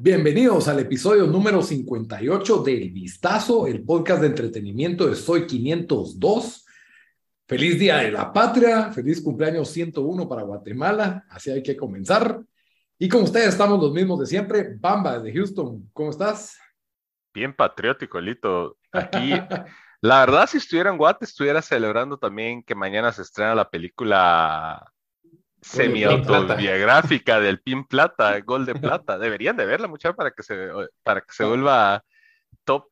Bienvenidos al episodio número 58 del Vistazo, el podcast de entretenimiento de Soy 502. Feliz Día de la Patria, feliz cumpleaños 101 para Guatemala, así hay que comenzar. Y con ustedes estamos los mismos de siempre. Bamba desde Houston, ¿cómo estás? Bien patriótico, Lito. Aquí, la verdad, si estuviera en Guate, estuviera celebrando también que mañana se estrena la película semi-autobiográfica del Pin Plata, Gol de Plata. Deberían de verla, muchachos, para que se, para que se vuelva top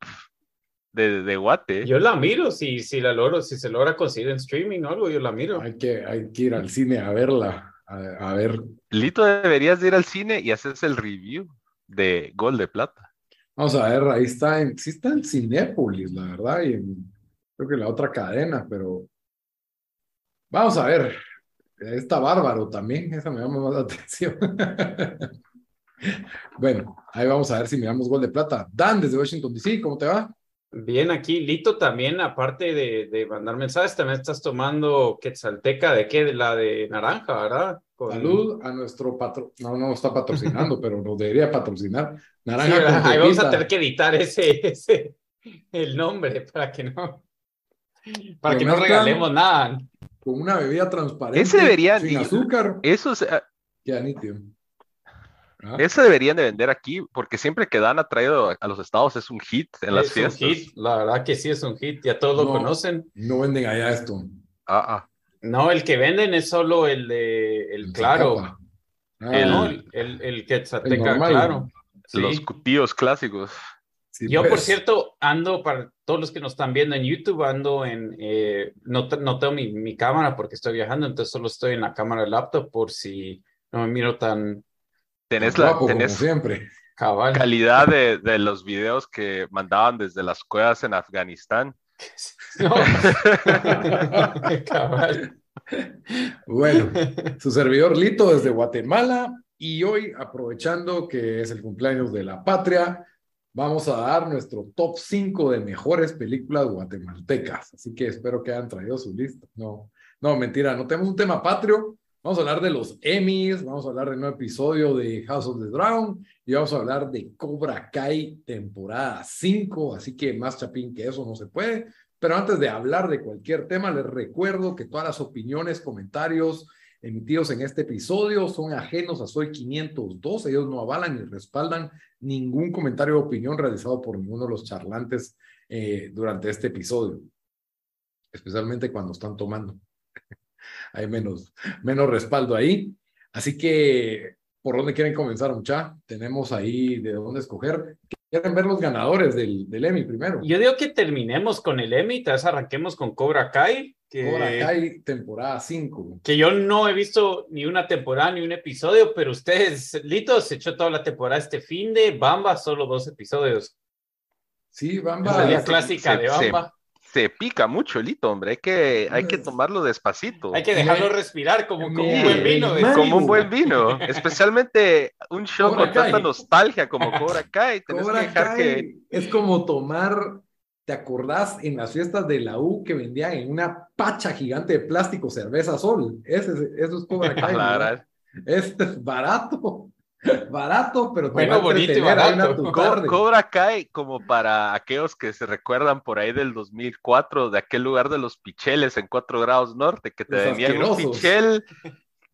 de, de, Guate. Yo la miro, si, si la logro, si se logra conseguir en streaming o algo, yo la miro. Hay que, hay que ir al cine a verla, a, ver. Lito, deberías de ir al cine y haces el review de Gol de Plata. Vamos a ver, ahí está, en, sí está en Cinépolis, la verdad, y en, creo que la otra cadena, pero vamos a ver, Está bárbaro también, esa me llama más la atención. bueno, ahí vamos a ver si miramos gol de plata. Dan, desde Washington DC, ¿cómo te va? Bien, aquí Lito también, aparte de, de mandar mensajes, también estás tomando quetzalteca de qué, de la de naranja, ¿verdad? Salud a nuestro patrón, no, no está patrocinando, pero nos debería patrocinar. Naranja sí, ahí vamos a tener que editar ese, ese, el nombre para que no, para que no regalemos nada con una bebida transparente. Ese deberían, sin azúcar. Eso ya nítido. ¿Ah? Ese deberían de vender aquí, porque siempre que Dan ha traído a los estados es un hit en las fiestas. Un hit. La verdad que sí es un hit, ya todos lo conocen. No venden allá esto. Ah, ah. No, el que venden es solo el de el, claro. Ah. el, el, el, claro. Los cutíos clásicos. Yo, por pues. cierto, ando, para todos los que nos están viendo en YouTube, ando en, eh, no, no, tengo mi, mi, cámara porque estoy viajando, entonces solo estoy en la cámara del laptop por si no me miro tan... Tenés la tenés siempre. calidad de, de, los videos que mandaban desde las cuevas en Afganistán. No. Cabal. Bueno, su servidor Lito desde Guatemala y hoy aprovechando que es el cumpleaños de la patria, vamos a dar nuestro top 5 de mejores películas guatemaltecas. Así que espero que hayan traído su lista. No, no, mentira, no tenemos un tema patrio. Vamos a hablar de los Emmys, vamos a hablar de un nuevo episodio de House of the Dragon y vamos a hablar de Cobra Kai temporada 5. Así que más chapín que eso no se puede. Pero antes de hablar de cualquier tema, les recuerdo que todas las opiniones, comentarios, emitidos en este episodio son ajenos a Soy 502. Ellos no avalan ni respaldan ningún comentario o opinión realizado por ninguno de los charlantes eh, durante este episodio, especialmente cuando están tomando. Hay menos, menos respaldo ahí. Así que, ¿por dónde quieren comenzar, mucha? Tenemos ahí de dónde escoger. ¿Quieren ver los ganadores del, del Emmy primero? Yo digo que terminemos con el Emmy, tal vez arranquemos con Cobra Kai que, Cobra Kai temporada 5. Que yo no he visto ni una temporada ni un episodio, pero ustedes, Lito, se echó toda la temporada este fin de Bamba, solo dos episodios. Sí, Bamba. La clásica de Bamba. Se, pica mucho, Lito, hombre. Hay que, hay que tomarlo despacito. Hay que dejarlo respirar como, como un buen vino. Como un buen vino. Especialmente un show con tanta nostalgia como Cobra Kai. Cobra Kai es como tomar ¿Te acordás en las fiestas de la U que vendían en una pacha gigante de plástico cerveza sol? Ese, eso es Cobra Kai. Este es barato. Barato, pero bueno, bonito y barato. Cobra Kai, como para aquellos que se recuerdan por ahí del 2004, de aquel lugar de los picheles en 4 grados norte, que te vendían un pichel,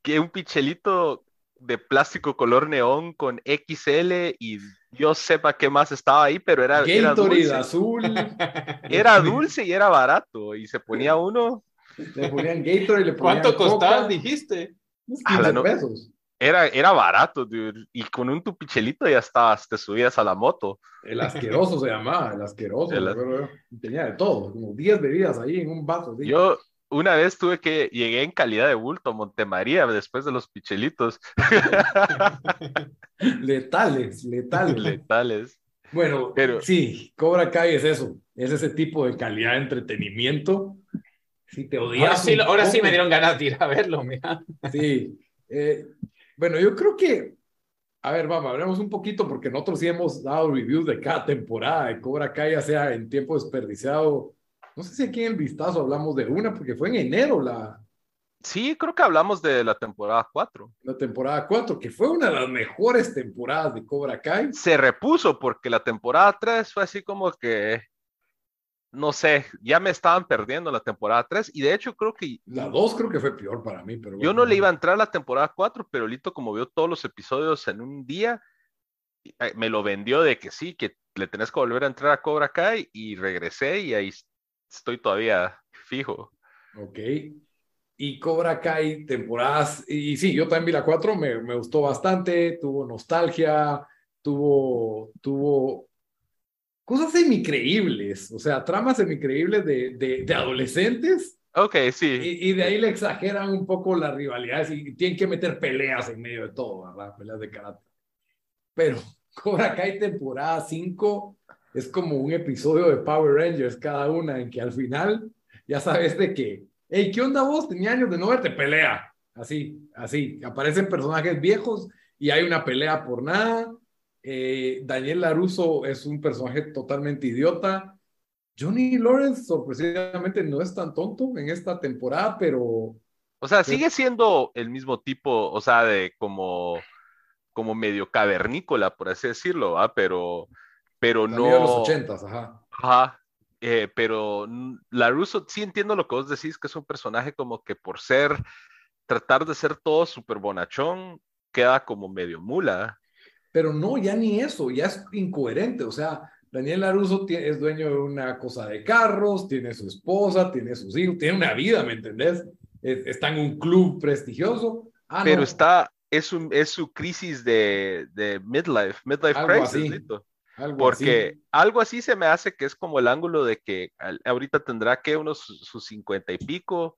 que un pichelito de plástico color neón con XL y yo sepa qué más estaba ahí, pero era, era dulce. azul. Era dulce y era barato y se ponía uno. Le ponían Gatorade y le ponían ¿Cuánto costaba, dijiste? 15 pesos. Era, era barato, dude. Y con un tupichelito ya estabas, te subías a la moto. El asqueroso se llamaba, el asqueroso. tenía de todo, como 10 bebidas ahí en un vaso. Yo, una vez tuve que, llegué en calidad de bulto a Montemaría después de los pichelitos. letales, letales. Letales. Bueno, Pero, sí, Cobra Kai es eso, es ese tipo de calidad de entretenimiento. Si te odias. Ahora, sí, ahora sí me dieron ganas de ir a verlo, mira. Sí. Eh, bueno, yo creo que, a ver, vamos, hablemos un poquito porque nosotros sí hemos dado reviews de cada temporada de Cobra Kai, ya sea en tiempo desperdiciado no sé si aquí en el vistazo hablamos de una, porque fue en enero la, Sí, creo que hablamos de la temporada 4. La temporada 4, que fue una de las mejores temporadas de Cobra Kai. Se repuso porque la temporada 3 fue así como que, no sé, ya me estaban perdiendo la temporada 3 y de hecho creo que... La 2 creo que fue peor para mí, pero... Yo no le iba a entrar a la temporada 4, pero Lito como vio todos los episodios en un día, eh, me lo vendió de que sí, que le tenés que volver a entrar a Cobra Kai y regresé y ahí estoy todavía fijo. Ok y Cobra Kai temporadas, y sí, yo también vi la 4, me, me, gustó bastante, tuvo nostalgia, tuvo, tuvo cosas semicreíbles, o sea, tramas semicreíbles de, de, de adolescentes. Ok, sí. Y, y, de ahí le exageran un poco las rivalidades y tienen que meter peleas en medio de todo, ¿verdad? Peleas de karate. Pero Cobra Kai temporada 5 es como un episodio de Power Rangers cada una en que al final ya sabes de que hey, ¿qué onda vos? Tenía años de no verte, pelea. Así, así. Aparecen personajes viejos y hay una pelea por nada. Eh, Daniel Laruso es un personaje totalmente idiota. Johnny Lawrence, sorpresivamente, no es tan tonto en esta temporada, pero. O sea, sigue siendo el mismo tipo, o sea, de como, como medio cavernícola, por así decirlo, ¿va? Pero, pero no. De los ochentas, ajá. Ajá, eh, pero la Russo, sí entiendo lo que vos decís, que es un personaje como que por ser, tratar de ser todo súper bonachón, queda como medio mula. Pero no, ya ni eso, ya es incoherente. O sea, Daniel Laruso es dueño de una cosa de carros, tiene su esposa, tiene sus hijos, tiene una vida, ¿me entendés? Está en un club prestigioso. Ah, pero está, es, un, es su crisis de, de midlife, midlife crisis. Porque algo así se me hace que es como el ángulo de que ahorita tendrá que unos sus cincuenta y pico,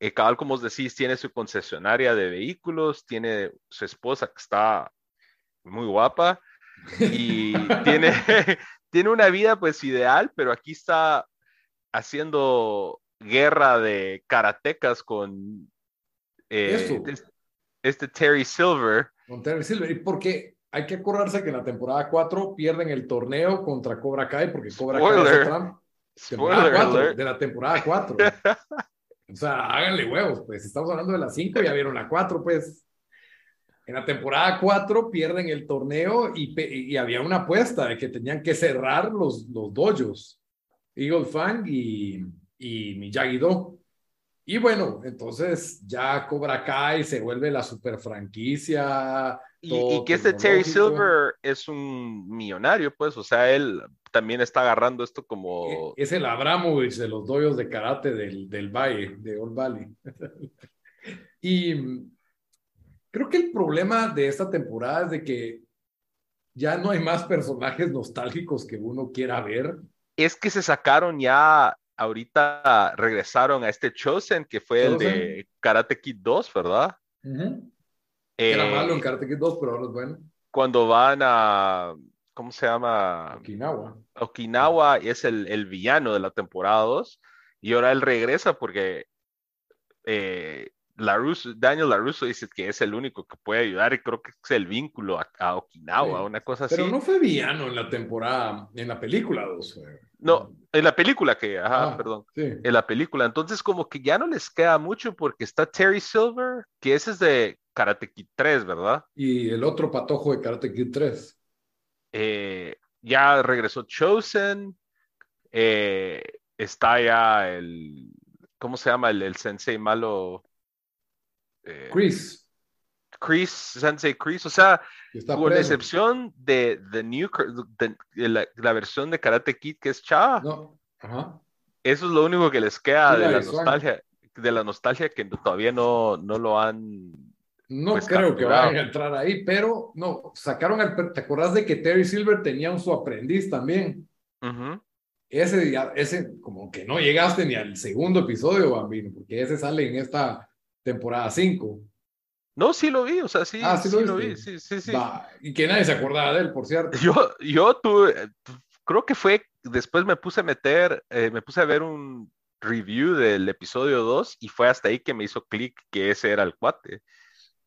eh, cabal como os decís, tiene su concesionaria de vehículos, tiene su esposa que está muy guapa y tiene, tiene una vida pues ideal, pero aquí está haciendo guerra de karatecas con eh, este, este Terry Silver. Con Terry Silver, y porque hay que acordarse que en la temporada 4 pierden el torneo contra Cobra Kai porque Cobra Kai es de la temporada 4. o sea, háganle huevos, pues estamos hablando de la 5, ya vieron la 4, pues. En la temporada 4 pierden el torneo y, y, había una apuesta de que tenían que cerrar los, los dojos, Eagle Fang y, y Miyagi-Do. Y bueno, entonces ya Cobra Kai se vuelve la super franquicia. Y, que este Terry Silver es un millonario, pues, o sea, él también está agarrando esto como... E, es el Abramovich de los doyos de karate del, del Valle, de Old Valley. y creo que el problema de esta temporada es de que ya no hay más personajes nostálgicos que uno quiera ver. Es que se sacaron ya ahorita regresaron a este Chosen, que fue el de Karate Kid 2, ¿verdad? Era eh, malo en Karate Kid 2, pero ahora es bueno. Cuando van a, ¿cómo se llama? Okinawa. Okinawa es el, el villano de la temporada 2, y ahora él regresa porque eh, LaRusso, Daniel LaRusso dice que es el único que puede ayudar y creo que es el vínculo a, Okinawa, una cosa así. Pero no fue villano en la temporada, en la película 2. No, en la película que, ajá, ah, perdón, en la película. Entonces como que ya no les queda mucho porque está Terry Silver, que ese es de Karate Kid 3, ¿verdad? Y el otro patojo de Karate Kid 3. Eh, ya regresó Chosen, eh, está ya el, ¿cómo se llama? El, el sensei malo eh, Chris. Chris, Sensei Chris, o sea, con excepción de, the new, la, versión de Karate Kid que es Cha. No. Ajá. Eso es lo único que les queda de la nostalgia, de la nostalgia que todavía no, no lo han. No pues, creo que vayan a entrar ahí, pero no, sacaron el. ¿Te acordás de que Terry Silver tenía un su aprendiz también? Ese, ese, como que no llegaste ni al segundo episodio, Bambino, porque ese sale en esta temporada 5. No, sí lo vi, o sea, sí, ah, sí, lo, vi, sí, sí, sí. y que nadie se acordaba de él, por cierto. Yo, yo tuve, creo que fue, después me puse a meter, eh, me puse a ver un review del episodio 2 y fue hasta ahí que me hizo clic que ese era el cuate.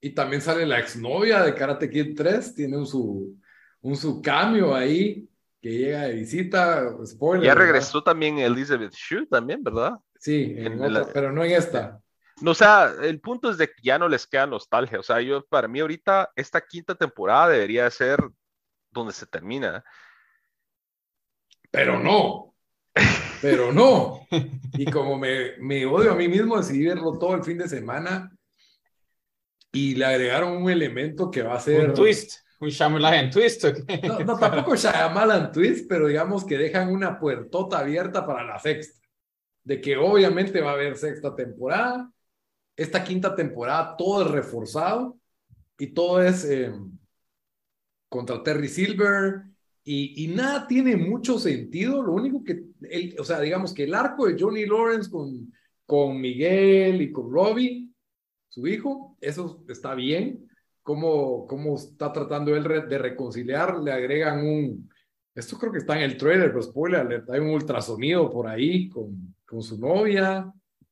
Y también sale la exnovia de Karate Kid 3, tiene un su, un su cambio ahí que llega de visita, spoiler. Ya regresó también Elizabeth Shue también, ¿verdad? Sí, en pero no en esta. No, o sea, el punto es de que ya no les queda nostalgia. O sea, yo, para mí ahorita, esta quinta temporada debería ser donde se termina. Pero no. Pero no. Y como me, me odio a mí mismo, decidí verlo todo el fin de semana y le agregaron un elemento que va a ser... Un twist, un Shyamalan twist. No, no, tampoco Shyamalan twist, pero digamos que dejan una puertota abierta para la sexta. De que obviamente va a haber sexta temporada esta quinta temporada todo es reforzado y todo es eh, contra Terry Silver y, nada tiene mucho sentido. Lo único que, el, o sea, digamos que el arco de Johnny Lawrence con, con Miguel y con Robbie, su hijo, eso está bien. Cómo, cómo está tratando él de reconciliar, le agregan un, esto creo que está en el trailer, pero spoiler, hay un ultrasonido por ahí con, con su novia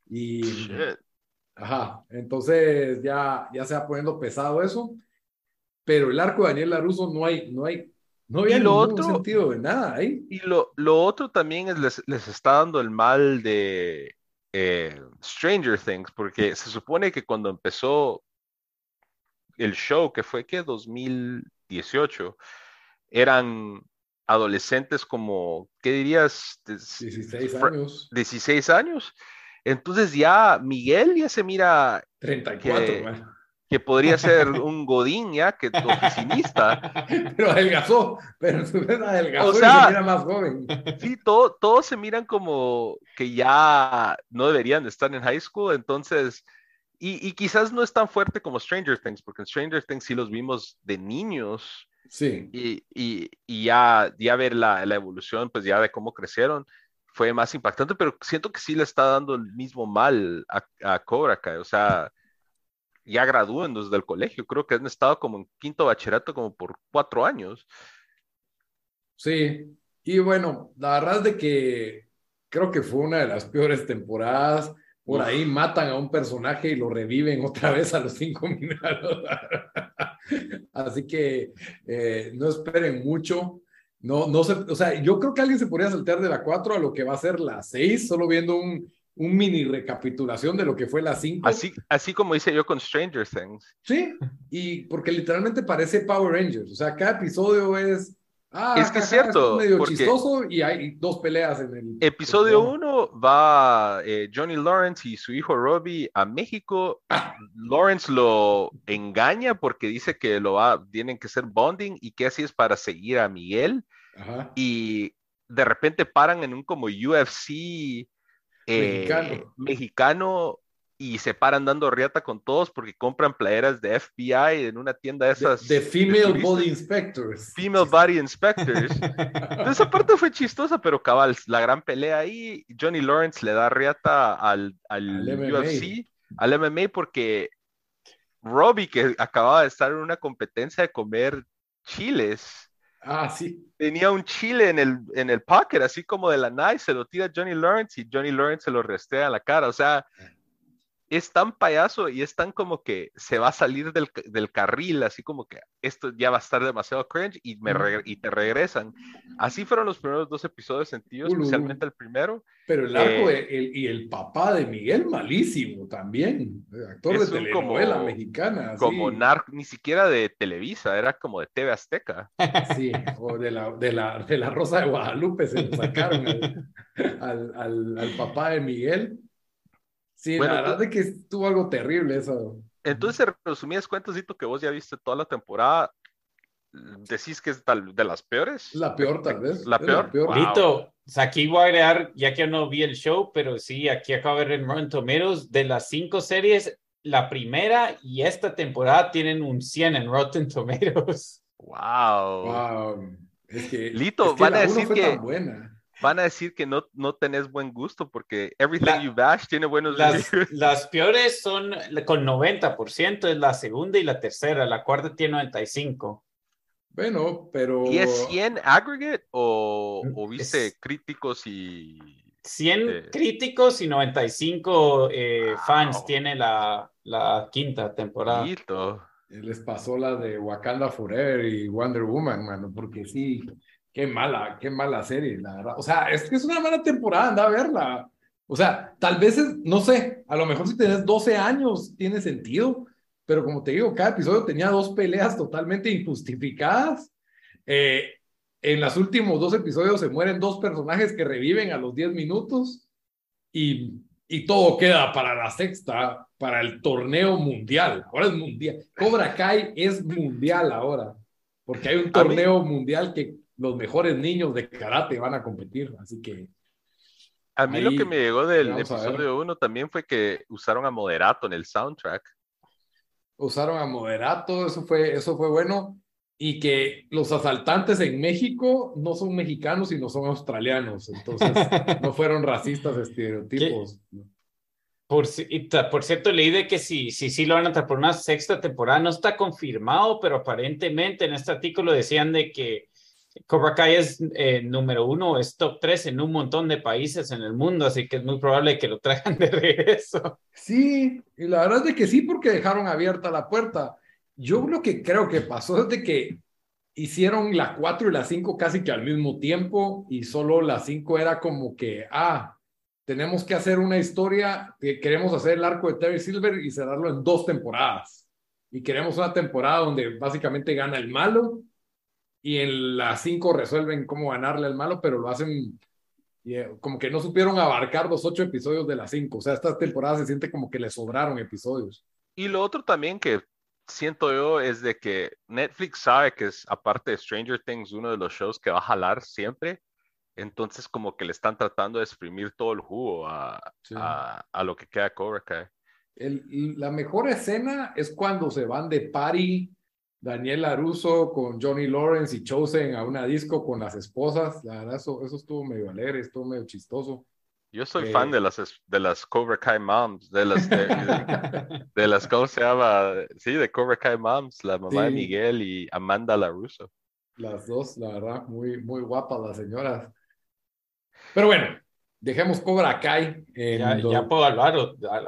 y Ajá, entonces ya, ya se va poniendo pesado eso, pero el arco de Daniel Laruso no hay, no hay, no había ningún otro, sentido de nada ahí. Y lo, lo otro también es les, les está dando el mal de eh, Stranger Things, porque se supone que cuando empezó el show, que fue que 2018, eran adolescentes como, ¿qué dirías? 16 años. 16 años. Entonces ya Miguel ya se mira 34, que, que podría ser un godín ya, que oficinista. Pero adelgazó, pero su vez adelgazó o sea, y se mira más joven. Sí, todo, todos se miran como que ya no deberían estar en high school, entonces... Y, y, quizás no es tan fuerte como Stranger Things, porque en Stranger Things sí los vimos de niños. Sí. Y, y, y ya, ya ver la, la, evolución, pues ya de cómo crecieron fue más impactante, pero siento que sí le está dando el mismo mal a, a Cobra Kai. O sea, ya gradúen desde el colegio. Creo que han estado como en quinto bachillerato como por cuatro años. Sí, y bueno, la verdad es de que creo que fue una de las peores temporadas. Por ahí matan a un personaje y lo reviven otra vez a los cinco minutos. Así que eh, no esperen mucho. No, no sé, o sea, yo creo que alguien se podría saltar de la 4 a lo que va a ser la 6, solo viendo un, un mini recapitulación de lo que fue la 5. Así, así como hice yo con Stranger Things. Sí, y porque literalmente parece Power Rangers, o sea, cada episodio es... Ah, es que es cierto. medio chistoso y hay dos peleas en el. Episodio 1 va eh, Johnny Lawrence y su hijo Robbie a México. Ah. Lawrence lo engaña porque dice que lo va, tienen que ser bonding y que así es para seguir a Miguel. Y de repente paran en un como UFC eh, mexicano. Y se paran dando riata con todos porque compran playeras de FBI en una tienda de esas. De, Female Body Inspectors. Female Body Inspectors. esa parte fue chistosa, pero cabal, la gran pelea ahí, Johnny Lawrence le da riata al, al, UFC, al MMA, porque Robbie, que acababa de estar en una competencia de comer chiles, Ah, sí. Tenía un chile en el, en el pocket, así como de la nice, se lo tira Johnny Lawrence y Johnny Lawrence se lo restea a la cara. O sea, es tan payaso y es tan como que se va a salir del, del, carril, así como que esto ya va a estar demasiado cringe y, me y te regresan. Así fueron los primeros dos episodios sentidos, especialmente el primero. Pero el arco eh, el, y el papá de Miguel, malísimo también, actor de telenovela como, mexicana. Como narco, ni siquiera de Televisa, era como de TV Azteca. Sí, o de la, de la, de la Rosa de Guadalupe se lo sacaron al, al, al papá de Miguel. Sí, la verdad es que estuvo algo terrible eso. Entonces, resumidas cuentas, que vos ya viste toda la temporada, decís que es tal, de las peores. La peor, tal vez. La peor. Wow. aquí voy a agregar, ya que no vi el show, pero sí, aquí acabo de ver en Rotten Tomatoes, de las cinco series, la primera y esta temporada tienen un 100 en Rotten Tomatoes. Wow. Wow. Es que, Lito, van a decir que. Buena van a decir que no, no tenés buen gusto porque Everything You Bash tiene buenos las, las peores son con 90%, es la segunda y la tercera, la cuarta tiene 95%. Bueno, pero... ¿Y es 100 aggregate o, o viste críticos y... 100 eh, críticos y 95 eh, fans tiene la, la quinta temporada. Les pasó la de Wakanda Forever y Wonder Woman, mano, porque sí, Qué mala, qué mala serie, la verdad. O sea, es que es una mala temporada, anda a verla. O sea, tal vez, no sé, a lo mejor si tenés 12 años tiene sentido, pero como te digo, cada episodio tenía dos peleas totalmente injustificadas. Eh, en los últimos dos episodios se mueren dos personajes que reviven a los 10 minutos y, y todo queda para la sexta, para el torneo mundial. Ahora es mundial. Cobra Kai es mundial ahora, porque hay un torneo mundial que los mejores niños de karate van a competir, así que... A mí lo que me llegó del episodio 1 también fue que usaron a Moderato en el soundtrack. Usaron a Moderato, eso fue, eso fue bueno. Y que los asaltantes en México no son mexicanos, sino son australianos. Entonces, no fueron racistas estereotipos. Por, por cierto, leí de que sí, sí, sí lo van a traer por una sexta temporada. No está confirmado, pero aparentemente en este artículo decían de que Cobra Kai es eh, número uno, es top tres en un montón de países en el mundo, así que es muy probable que lo traigan de regreso. Sí, y la verdad es que sí, porque dejaron abierta la puerta. Yo lo que creo que pasó es de que hicieron la cuatro y la cinco casi que al mismo tiempo y solo la cinco era como que, ah, tenemos que hacer una historia, que queremos hacer el arco de Terry Silver y cerrarlo en dos temporadas. Y queremos una temporada donde básicamente gana el malo y en las cinco resuelven cómo ganarle al malo, pero lo hacen eh, como que no supieron abarcar los ocho episodios de las cinco. O sea, esta temporada se siente como que le sobraron episodios. Y lo otro también que siento yo es de que Netflix sabe que es, aparte de Stranger Things, uno de los shows que va a jalar siempre. Entonces, como que le están tratando de exprimir todo el jugo a, a, lo que queda Cobra Kai. El, la mejor escena es cuando se van de party Daniel Laruso con Johnny Lawrence y Chosen a una disco con las esposas. La verdad, eso, eso estuvo medio alegre, estuvo medio chistoso. Yo soy fan de las, de las Cobra Kai Moms, de las, de, las, ¿cómo se llama? Sí, de Cobra Kai Moms, la mamá de Miguel y Amanda Laruso. Las dos, la verdad, muy, muy guapas las señoras. Pero bueno, dejemos Cobra Kai. ya, puedo hablar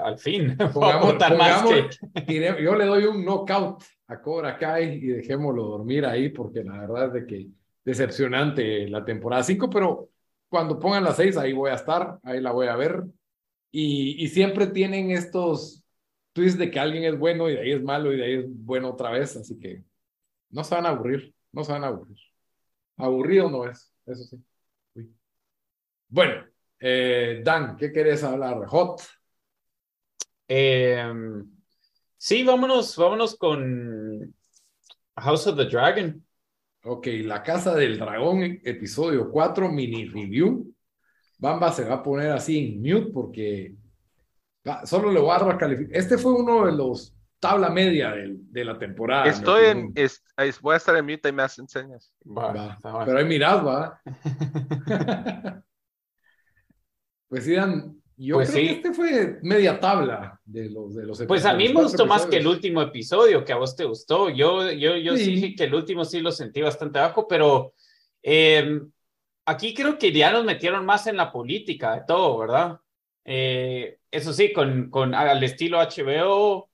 al, fin. yo le doy un knockout a Cobra Kai y dejémoslo dormir ahí porque la verdad es de que decepcionante la temporada 5, pero cuando pongan las 6 ahí voy a estar, ahí la voy a ver. Y, y, siempre tienen estos twists de que alguien es bueno y de ahí es malo y de ahí es bueno otra vez, así que no se van a aburrir, no se van a aburrir. Aburrido no es, eso sí. Bueno, eh, Dan, ¿qué querés hablar? Hot. Eh, Sí, vámonos, vámonos con House of the Dragon. Ok, La Casa del Dragón, episodio 4, mini review. Bamba se va a poner así en mute porque solo le voy a dar calificación. Este fue uno de los tabla media de, la temporada. Estoy en, voy a estar en mute y me hacen señas. pero ahí mirad, va. pues Dan, yo pues creo que este fue media tabla de los de los Pues a mí me gustó más que el último episodio, que a vos te gustó. Yo, yo, yo sí. dije que el último sí lo sentí bastante bajo, pero em, aquí creo que ya nos metieron más en la política de todo, ¿verdad? Eh, eso sí, con, con al estilo HBO,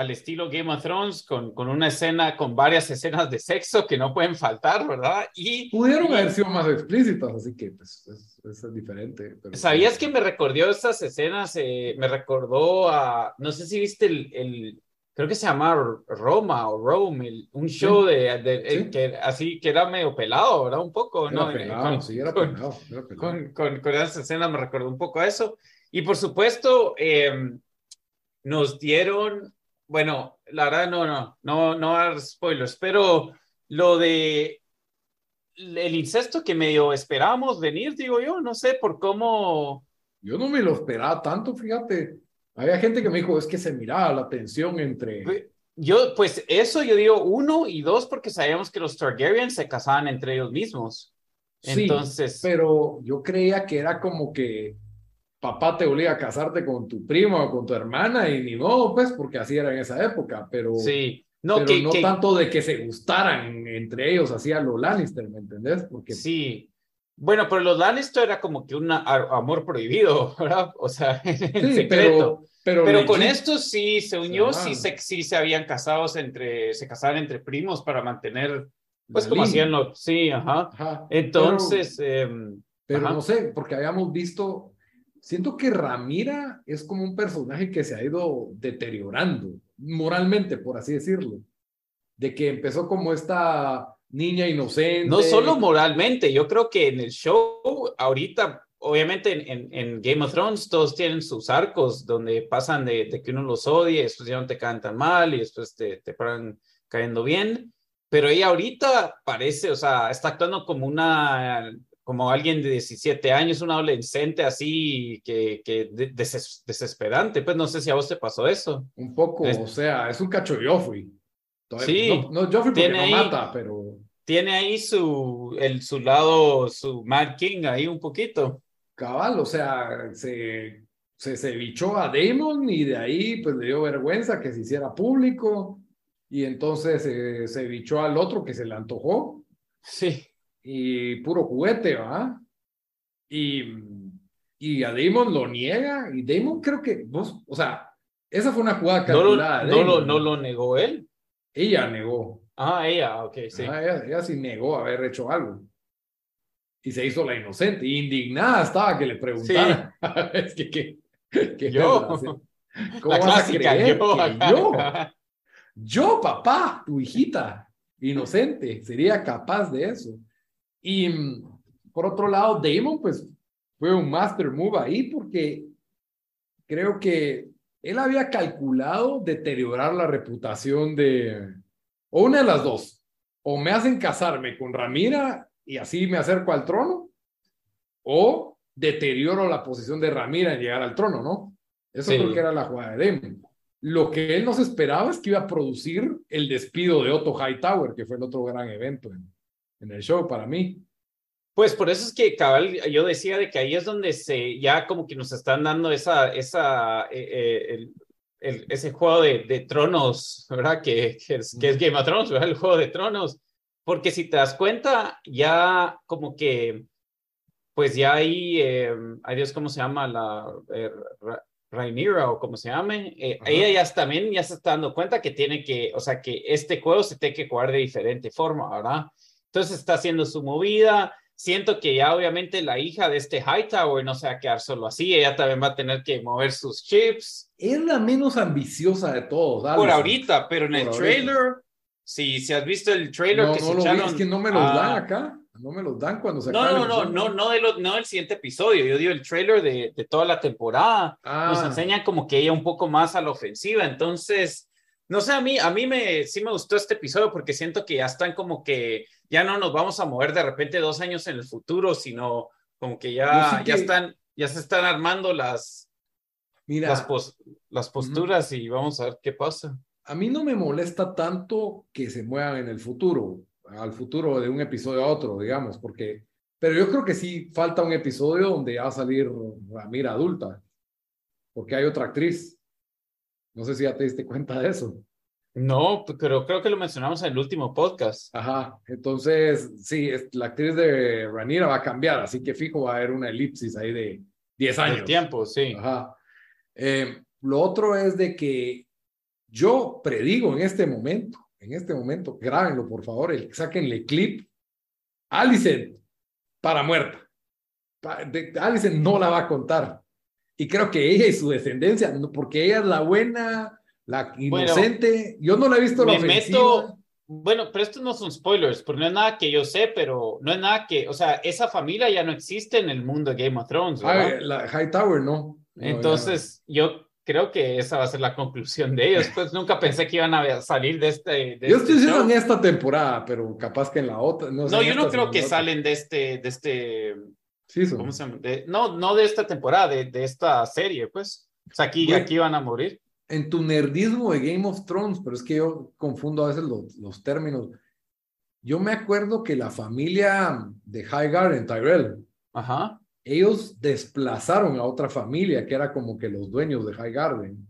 al estilo Game of Thrones, con, con una escena, con varias escenas de sexo que no pueden faltar, ¿verdad? Y pudieron haber sido más explícitas, así que pues, es, diferente. ¿Sabías que me recordó estas escenas? Eh, me recordó a, no sé si viste el, el creo que se llamaba Roma o Rome, un show de, de que así que era medio pelado, ¿verdad? Un poco, era ¿no? Pelado, sí, era pelado, Con, con, con, esas escenas me recordó un poco a eso. Y por supuesto, eh, nos dieron bueno, la verdad no, no, no, no dar spoilers, pero lo de el incesto que medio esperábamos venir, digo yo, no sé por cómo. Yo no me lo esperaba tanto, fíjate. Había gente que me dijo, es que se miraba la tensión entre. Yo, pues eso yo digo uno y dos, porque sabíamos que los Targaryens se casaban entre ellos mismos. Sí, Entonces. Pero yo creía que era como que papá te obliga a casarte con tu primo o con tu hermana y ni modo, pues, porque así era en esa época, pero, sí. no, que, no tanto de que se gustaran entre ellos, así a los Lannister, ¿me entendés? Porque... Sí. Bueno, pero los Lannister era como que un amor prohibido, ¿verdad? O sea, en secreto. Pero, pero, con esto sí se unió, sí se, sí se habían casado entre, se casaban entre primos para mantener, pues como hacían los, sí, ajá. Entonces... Pero, em, no sé, porque habíamos visto siento que Ramira es como un personaje que se ha ido deteriorando moralmente, por así decirlo. De que empezó como esta niña inocente. No solo moralmente, yo creo que en el show ahorita, obviamente en, en, Game of Thrones todos tienen sus arcos donde pasan de, de, que uno los odia, después ya no te caen tan mal y después te, te paran cayendo bien. Pero ella ahorita parece, o sea, está actuando como una como alguien de 17 años, un adolescente así que, que desesperante. Pues no sé si a vos te pasó eso. Un poco, o sea, es un cacho Joffrey. Sí. No, no Joffrey porque no mata, pero... Tiene ahí su, el, su lado, su Mad King ahí un poquito. Cabal, o sea, se, se, se bichó a Damon y de ahí pues le dio vergüenza que se hiciera público y entonces eh, se bichó al otro que se le antojó. Sí y puro juguete, ¿va? Y, y a Damon lo niega, y Damon creo que, vos, o sea, esa fue una jugada calculada. No lo, no lo, no lo negó él. Ella negó. Ah, ella, ok, sí. ella, sí negó haber hecho algo. Y se hizo la inocente, indignada estaba que le preguntara. es que, que, yo. ¿Cómo vas a creer yo, yo, yo, papá, tu hijita, inocente, sería capaz de eso. Y por otro lado, Damon, pues fue un master move ahí porque creo que él había calculado deteriorar la reputación de, o una de las dos, o me hacen casarme con Ramira y así me acerco al trono, o deterioro la posición de Ramira en llegar al trono, ¿no? Eso creo que era la jugada de Damon. Lo que él nos esperaba es que iba a producir el despido de Otto Hightower, que fue el otro gran evento en, en el show para mí. Pues por eso es que cabal, yo decía de que ahí es donde se ya como que nos están dando esa, esa, eh, eh, el, ese juego de, de, tronos, ¿verdad? Que, que, es, que es Game of Thrones, ¿verdad? El juego de tronos. Porque si te das cuenta, ya como que, pues ya ahí, eh, Dios, ¿cómo se llama? La eh, Rhaenyra o como se llame, ella ya también ya se está dando cuenta que tiene que, o sea, que este juego se tiene que jugar de diferente forma, ¿verdad? Entonces está haciendo su movida. Siento que ya obviamente la hija de este Hightower no se va a quedar solo así, ella también va a tener que mover sus chips. Es la menos ambiciosa de todos. Por ahorita, pero en el trailer, si, si has visto el trailer no, que no se es que no me los dan acá. No me los dan cuando se No, no, no, no, no, de lo, no del siguiente episodio. Yo digo el trailer de, de toda la temporada. Nos ah. enseña como que ella un poco más a la ofensiva. Entonces, no sé, a mí, a mí me, sí me gustó este episodio porque siento que ya están como que ya no nos vamos a mover de repente dos años en el futuro, sino como que ya, ya están, ya se están armando las, Mira, las, las posturas y vamos a ver qué pasa. A mí no me molesta tanto que se muevan en el futuro, al futuro de un episodio a otro, digamos, porque, pero yo creo que sí falta un episodio donde va a salir Ramira adulta, porque hay otra actriz no sé si ya te diste cuenta de eso. No, pero creo que lo mencionamos en el último podcast. Ajá, entonces sí, la actriz de Ranira va a cambiar, así que fijo va a haber una elipsis ahí de 10 años. El tiempo, sí. Ajá. Eh, lo otro es de que yo predigo en este momento, en este momento, grábenlo por favor, el, sáquenle clip, Alicent para muerta. Alicent no la va a contar. Y creo que ella y su descendencia, porque ella es la buena, la inocente. yo no la he visto la me meto, Bueno, pero estos no son spoilers, porque no es nada que yo sé, pero no es nada que, o sea, esa familia ya no existe en el mundo de Game of Thrones. Ah, la Hightower no. Entonces, yo creo que esa va a ser la conclusión de ellos. Pues nunca pensé que iban a salir de este. yo estoy este diciendo en esta temporada, pero capaz que en la otra. No, no yo no creo que salen de este, de este no, no de esta temporada, de, esta serie, pues. O sea, aquí, aquí van a morir. En tu nerdismo de Game of Thrones, pero es que yo confundo a veces los, los términos. Yo me acuerdo que la familia de Highgarden, Tyrell, Ajá. ellos desplazaron a otra familia que era como que los dueños de Highgarden.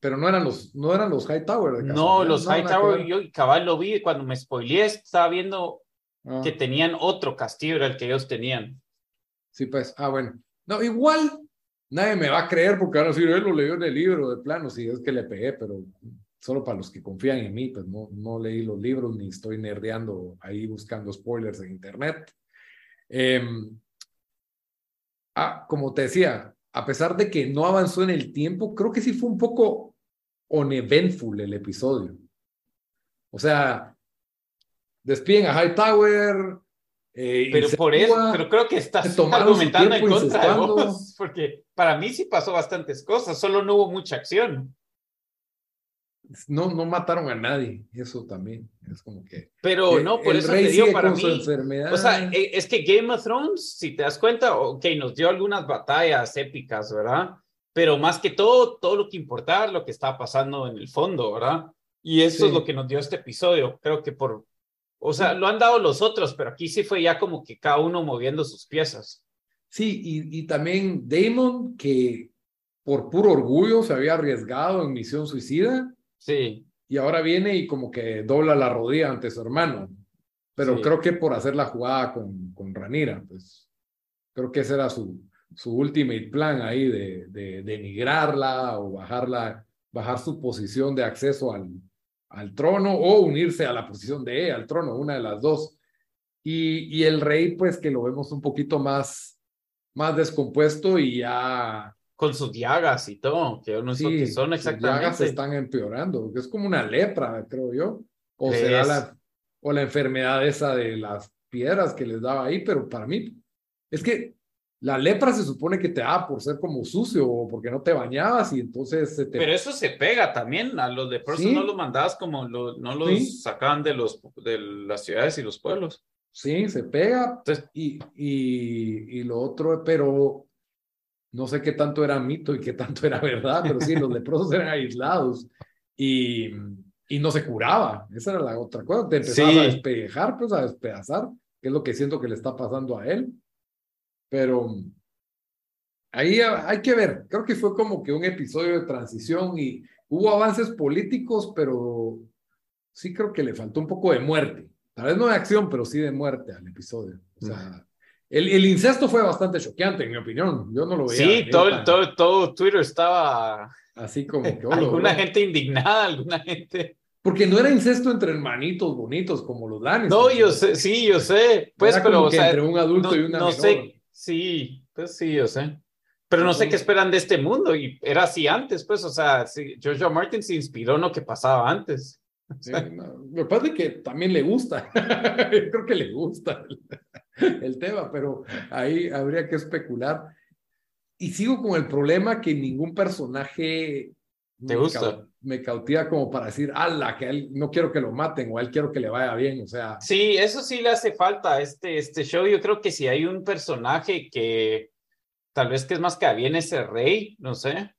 Pero no eran los, no eran los Hightower. No, los Hightower, yo cabal lo vi cuando me spoileé, estaba viendo ah. que tenían otro castillo, era el que ellos tenían. Sí, pues, ah, bueno. No, igual nadie me va a creer porque van a decir, él lo leyó en el libro de plano, si es que le pegué, pero solo para los que confían en mí, pues no, no leí los libros ni estoy nerdeando ahí buscando spoilers en internet. Em, ah, como te decía, a pesar de que no avanzó en el tiempo, creo que sí fue un poco uneventful el episodio. O sea, despiden a Hightower. Eh, pero por eso, pero creo que estás argumentando en contra de vos, porque para mí sí pasó bastantes cosas, solo no hubo mucha acción no, no mataron a nadie, eso también es como que. Pero no, por eso te digo para mí. O sea, e, es que Game of Thrones, si te das cuenta, ok, nos dio algunas batallas épicas, ¿verdad? Pero más que todo, todo lo que importaba lo que estaba pasando en el fondo, ¿verdad? Y eso es lo que nos dio este episodio. Creo que por. O sea, lo han dado los otros, pero aquí sí fue ya como que cada uno moviendo sus piezas. Sí, y, y también Damon, que por puro orgullo se había arriesgado en misión suicida Sí. Y ahora viene y como que dobla la rodilla ante su hermano. Pero creo que por hacer la jugada con, con Ranira, pues creo que ese era su, su ultimate plan ahí de, de denigrarla o bajarla, bajar su posición de acceso al, al trono o unirse a la posición de ella, al trono, una de las dos. Y, y el rey, pues que lo vemos un poquito más, más descompuesto y ya con sus llagas y todo, que no sé qué son exactamente. Sus llagas están empeorando, que es como una lepra, creo yo. O será la, o la enfermedad esa de las piedras que les daba ahí, pero para mí es que la lepra se supone que te da por ser como sucio o porque no te bañabas y entonces se te... Pero eso se pega también, a los leprosos no los mandabas como, no los sacaban de, los, de las ciudades y los pueblos. Sí, se pega y, y, y lo otro, pero no sé qué tanto era mito y qué tanto era verdad, pero sí, los leprosos eran aislados y, y no se curaba. Esa era la otra cosa. Te empezabas a despejar, pues a despedazar, que es lo que siento que le está pasando a él. Pero ahí hay que ver. Creo que fue como que un episodio de transición y hubo avances políticos, pero sí creo que le faltó un poco de muerte. Tal vez no de acción, pero sí de muerte al episodio. O sea, el, el, incesto fue bastante choqueante, en mi opinión. Yo no lo veía. Sí, todo, todo, todo Twitter estaba. Así como que. alguna gente indignada, alguna gente. Porque no era incesto entre hermanitos bonitos como los danes. No, yo sé, sí, yo sé. Pues, pero. o sea, entre un adulto y una No sé, sí, pues sí, yo sé. Pero no sé qué esperan de este mundo. Y era así antes, pues, o sea, sí, George Martin se inspiró en lo que pasaba antes. Sí, me parece que también le gusta. Creo que le gusta. el tema, pero ahí habría que especular. Y sigo con el problema que ningún personaje ¿Te gusta? me cautiva como para decir, ala, que él no quiero que lo maten o a él quiero que le vaya bien, o sea. Sí, eso sí le hace falta a este, este show. Yo creo que si hay un personaje que tal vez que es más que bien ese rey, no sé.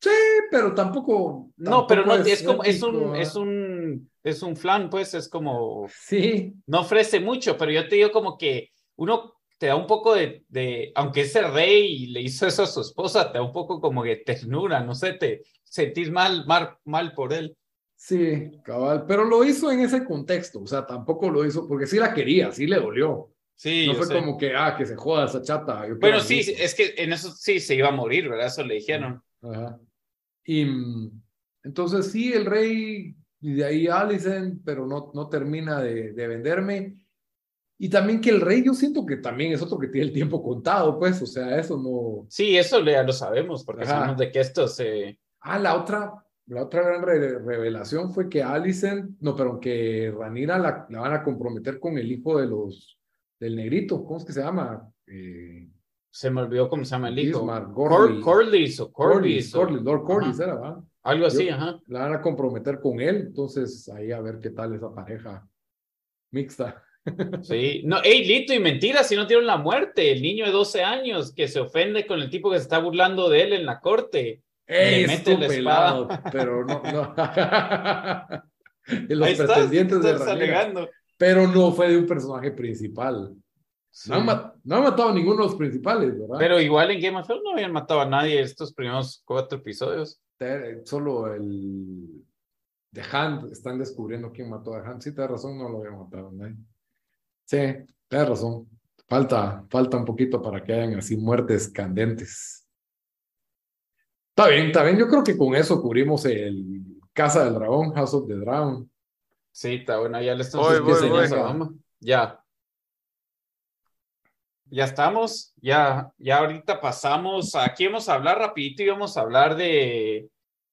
Sí, pero tampoco. No, pero no, es, como, es un, es un, es un flan, pues, es como. Sí. No ofrece mucho, pero yo te digo como que uno te da un poco de, de, aunque ese rey le hizo eso a su esposa, te da un poco como de ternura, no sé, te sentís mal, mal, mal por él. Sí, cabal, pero lo hizo en ese contexto, o sea, tampoco lo hizo porque sí la quería, sí le dolió. Sí, no fue como que, ah, que se joda esa chata. Bueno, sí, es que en eso sí se iba a morir, ¿verdad? Eso le dijeron. Ajá. Y mm, entonces sí, el rey, y de ahí Allison, pero no, no termina de, de venderme. Y también que el rey, yo siento que también es otro que tiene el tiempo contado, pues, o sea, eso no. Sí, eso ya lo sabemos, porque sabemos de que esto se. Ah, la otra, la otra gran revelación fue que Alicent, no, pero que Ranira la, la, van a comprometer con el hijo de los, del negrito, ¿cómo es que se llama? Eh, se me olvidó cómo se llama el hijo. Corlys o Corlys. Lord Corlys era, ¿va? Algo así, ajá. La van a comprometer con él, entonces ahí a ver qué tal esa pareja mixta. Sí, no, hey, Lito, y mentira, si no dieron la muerte, el niño de 12 años que se ofende con el tipo que se está burlando de él en la corte. Ey, mete la espada. pero no, no. los pretendientes de. Pero no fue de un personaje principal. No, han, matado a ninguno de los principales, ¿verdad? Pero igual en Game of Thrones no habían matado a nadie estos primeros cuatro episodios. Solo el The Hand están descubriendo quién mató a Hand. Sí, te razón, no lo habían matado a nadie. Sí, tienes razón. Falta, falta un poquito para que hayan así muertes candentes. Está bien, está bien. Yo creo que con eso cubrimos el Casa del Dragón, House of the Dragon. Sí, está bueno. Ya le estamos voy, voy, Ya. ya estamos, ya, ya ahorita pasamos, aquí vamos a hablar rapidito y vamos a hablar de,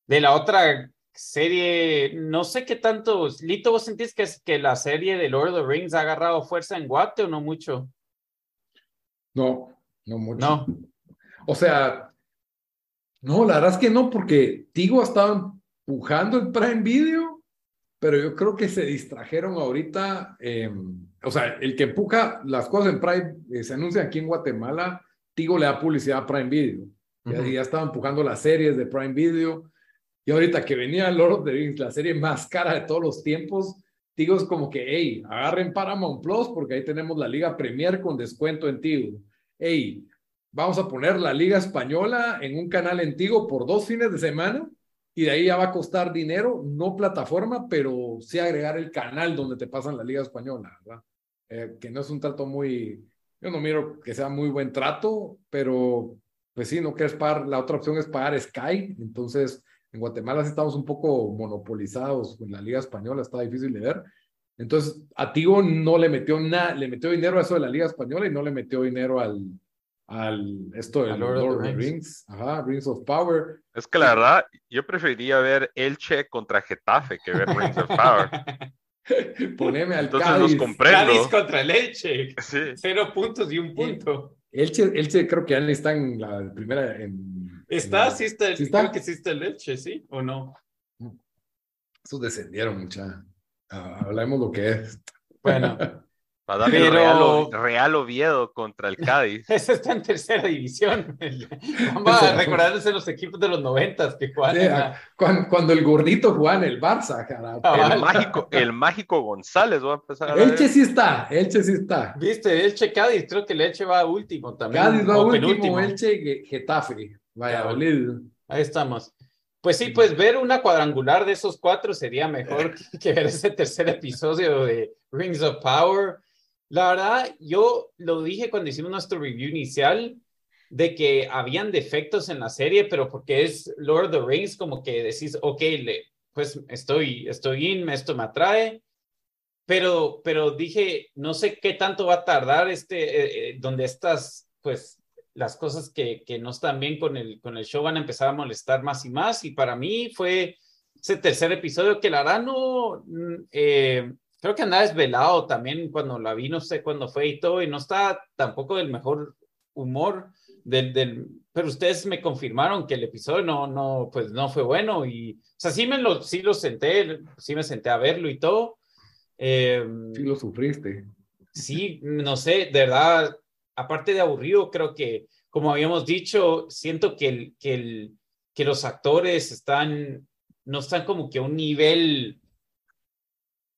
de la otra serie, no sé qué tanto, Lito, ¿vos sentís que, es, que la serie de Lord of the Rings ha agarrado fuerza en Guate o no mucho? No, no mucho. No. O sea, no, la verdad es que no, porque Tigo estaba empujando el Prime Video, pero yo creo que se distrajeron ahorita. Em, o sea, el que empuja las cosas en Prime, eh, se anuncia aquí en Guatemala, Tigo le da publicidad a Prime Video. Ya, ya estaba empujando las series de Prime Video. Y ahorita que venía Lord of the Rings, la serie más cara de todos los tiempos, Tigo es como que, hey, agarren Paramount Plus porque ahí tenemos la Liga Premier con descuento en Tigo. Hey, vamos a poner la Liga Española en un canal en Tigo por dos fines de semana y de ahí ya va a costar dinero, no plataforma, pero sí agregar el canal donde te pasan la Liga Española, ¿verdad? Eh, que no es un trato muy, yo no miro que sea muy buen trato, pero pues sí, no quieres pagar, la otra opción es pagar Sky, entonces en Guatemala sí estamos un poco monopolizados con la Liga Española, está difícil de ver. Entonces, a Tigo no le metió nada, le metió dinero a eso de la Liga Española y no le metió dinero al, al esto de Lord, of the Rings. Ajá, Rings of Power. Es que la verdad, yo preferiría ver Elche contra Getafe que ver Rings of Power. Poneme al Entonces Cádiz. los comprendo. Cádiz contra el Elche. Sí. Cero puntos y un punto. Elche, Elche creo que ya está en la primera. En, está, sí está, ¿Sí está, creo que sí está el Elche, ¿sí? ¿O no? Esos descendieron mucha. Uh, hablemos lo que es. Bueno. Va a Real, Real, Oviedo contra el Cádiz. Eso está en tercera división. Vamos a recordarse los equipos de los noventas que jugaban. cuando, el gordito jugaba en el Barça, el, mágico, el mágico González va a empezar a Elche sí está, Elche sí está. Viste, Elche Cádiz, creo que el Elche va último también. Cádiz va último, Elche Getafe. Vaya, boludo. Ahí estamos. Pues sí, pues ver una cuadrangular de esos cuatro sería mejor que ver ese tercer episodio de Rings of Power. La verdad, yo lo dije cuando hicimos nuestro review inicial de que habían defectos en la serie, pero porque es Lord of the Rings, como que decís, ok, le, pues estoy, estoy in, esto me atrae, pero, pero dije, no sé qué tanto va a tardar este, eh, eh, donde estas, pues, las cosas que, que no están bien con el, con el show van a empezar a molestar más y más, y para mí fue ese tercer episodio que la verdad no, mm, eh, creo que andaba desvelado también cuando la vi, no sé cuándo fue y todo, y no está tampoco del mejor humor del, del, pero ustedes me confirmaron que el episodio no, no, pues no fue bueno y, o sea, sí me lo, sí lo senté, sí me senté a verlo y todo. Eh, sí lo sufriste. Sí, no sé, de verdad, aparte de aburrido, creo que, como habíamos dicho, siento que, los actores no están como que a un nivel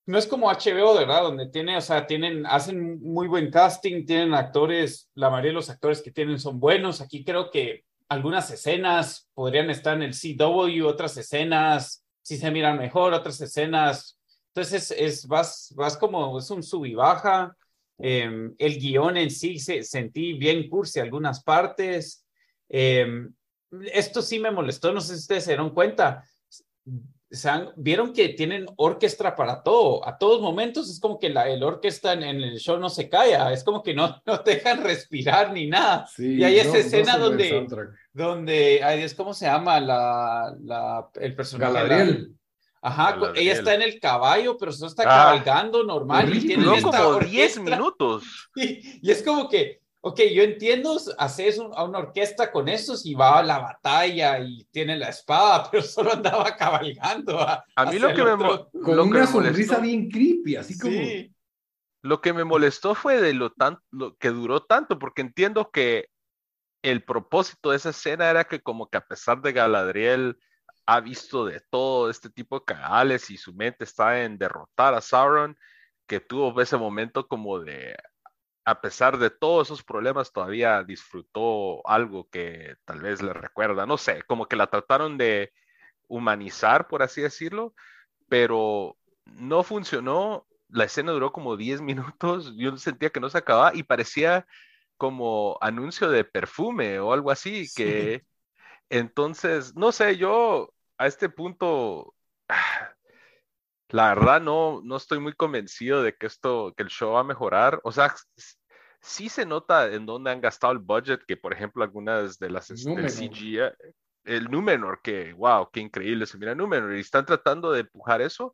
no es como HBO, ¿verdad? Donde tiene, o sea, tienen, hacen muy buen casting, tienen actores, la mayoría de los actores que tienen son buenos. Aquí creo que algunas escenas podrían estar en el CW, otras escenas sí se miran mejor, otras escenas. Entonces, es, vas, vas como, es un sub y baja. Em, el guion en sí se, sentí bien cursi algunas partes. Em, esto sí me molestó, no sé si ustedes se dieron cuenta vieron que tienen orquesta para todo, a todos momentos es como que la el orquesta en, el show no se calla, es como que no, no dejan respirar ni nada. y hay esa escena donde, donde, ay, es como se llama la, la el personaje. Galadriel. Ajá, ella está en el caballo, pero no está ah. cabalgando normal. y tiene como 10 minutos. y es como que ok, yo entiendo, haces a una orquesta con esos y va a la batalla y tiene la espada, pero solo andaba cabalgando. A, mí lo que me Con una sonrisa bien creepy, así como... Lo que me molestó fue de lo, tan, lo que duró tanto, porque entiendo que el propósito de esa escena era que como que a pesar de Galadriel ha visto de todo este tipo de cagales y su mente está en derrotar a Sauron, que tuvo ese momento como de a pesar de todos esos problemas, todavía disfrutó algo que tal vez le recuerda, no sé, como que la trataron de humanizar, por así decirlo, pero no funcionó. La escena duró como 10 minutos, yo sentía que no se acababa y parecía como anuncio de perfume o algo así, que entonces, no sé, yo a este punto la verdad no, no estoy muy convencido de que esto, que el show va a mejorar. O sea, sí se nota en dónde han gastado el budget, que por ejemplo algunas de las este, CGI, el Númenor, que wow, qué increíble se mira Númenor, y están tratando de empujar eso,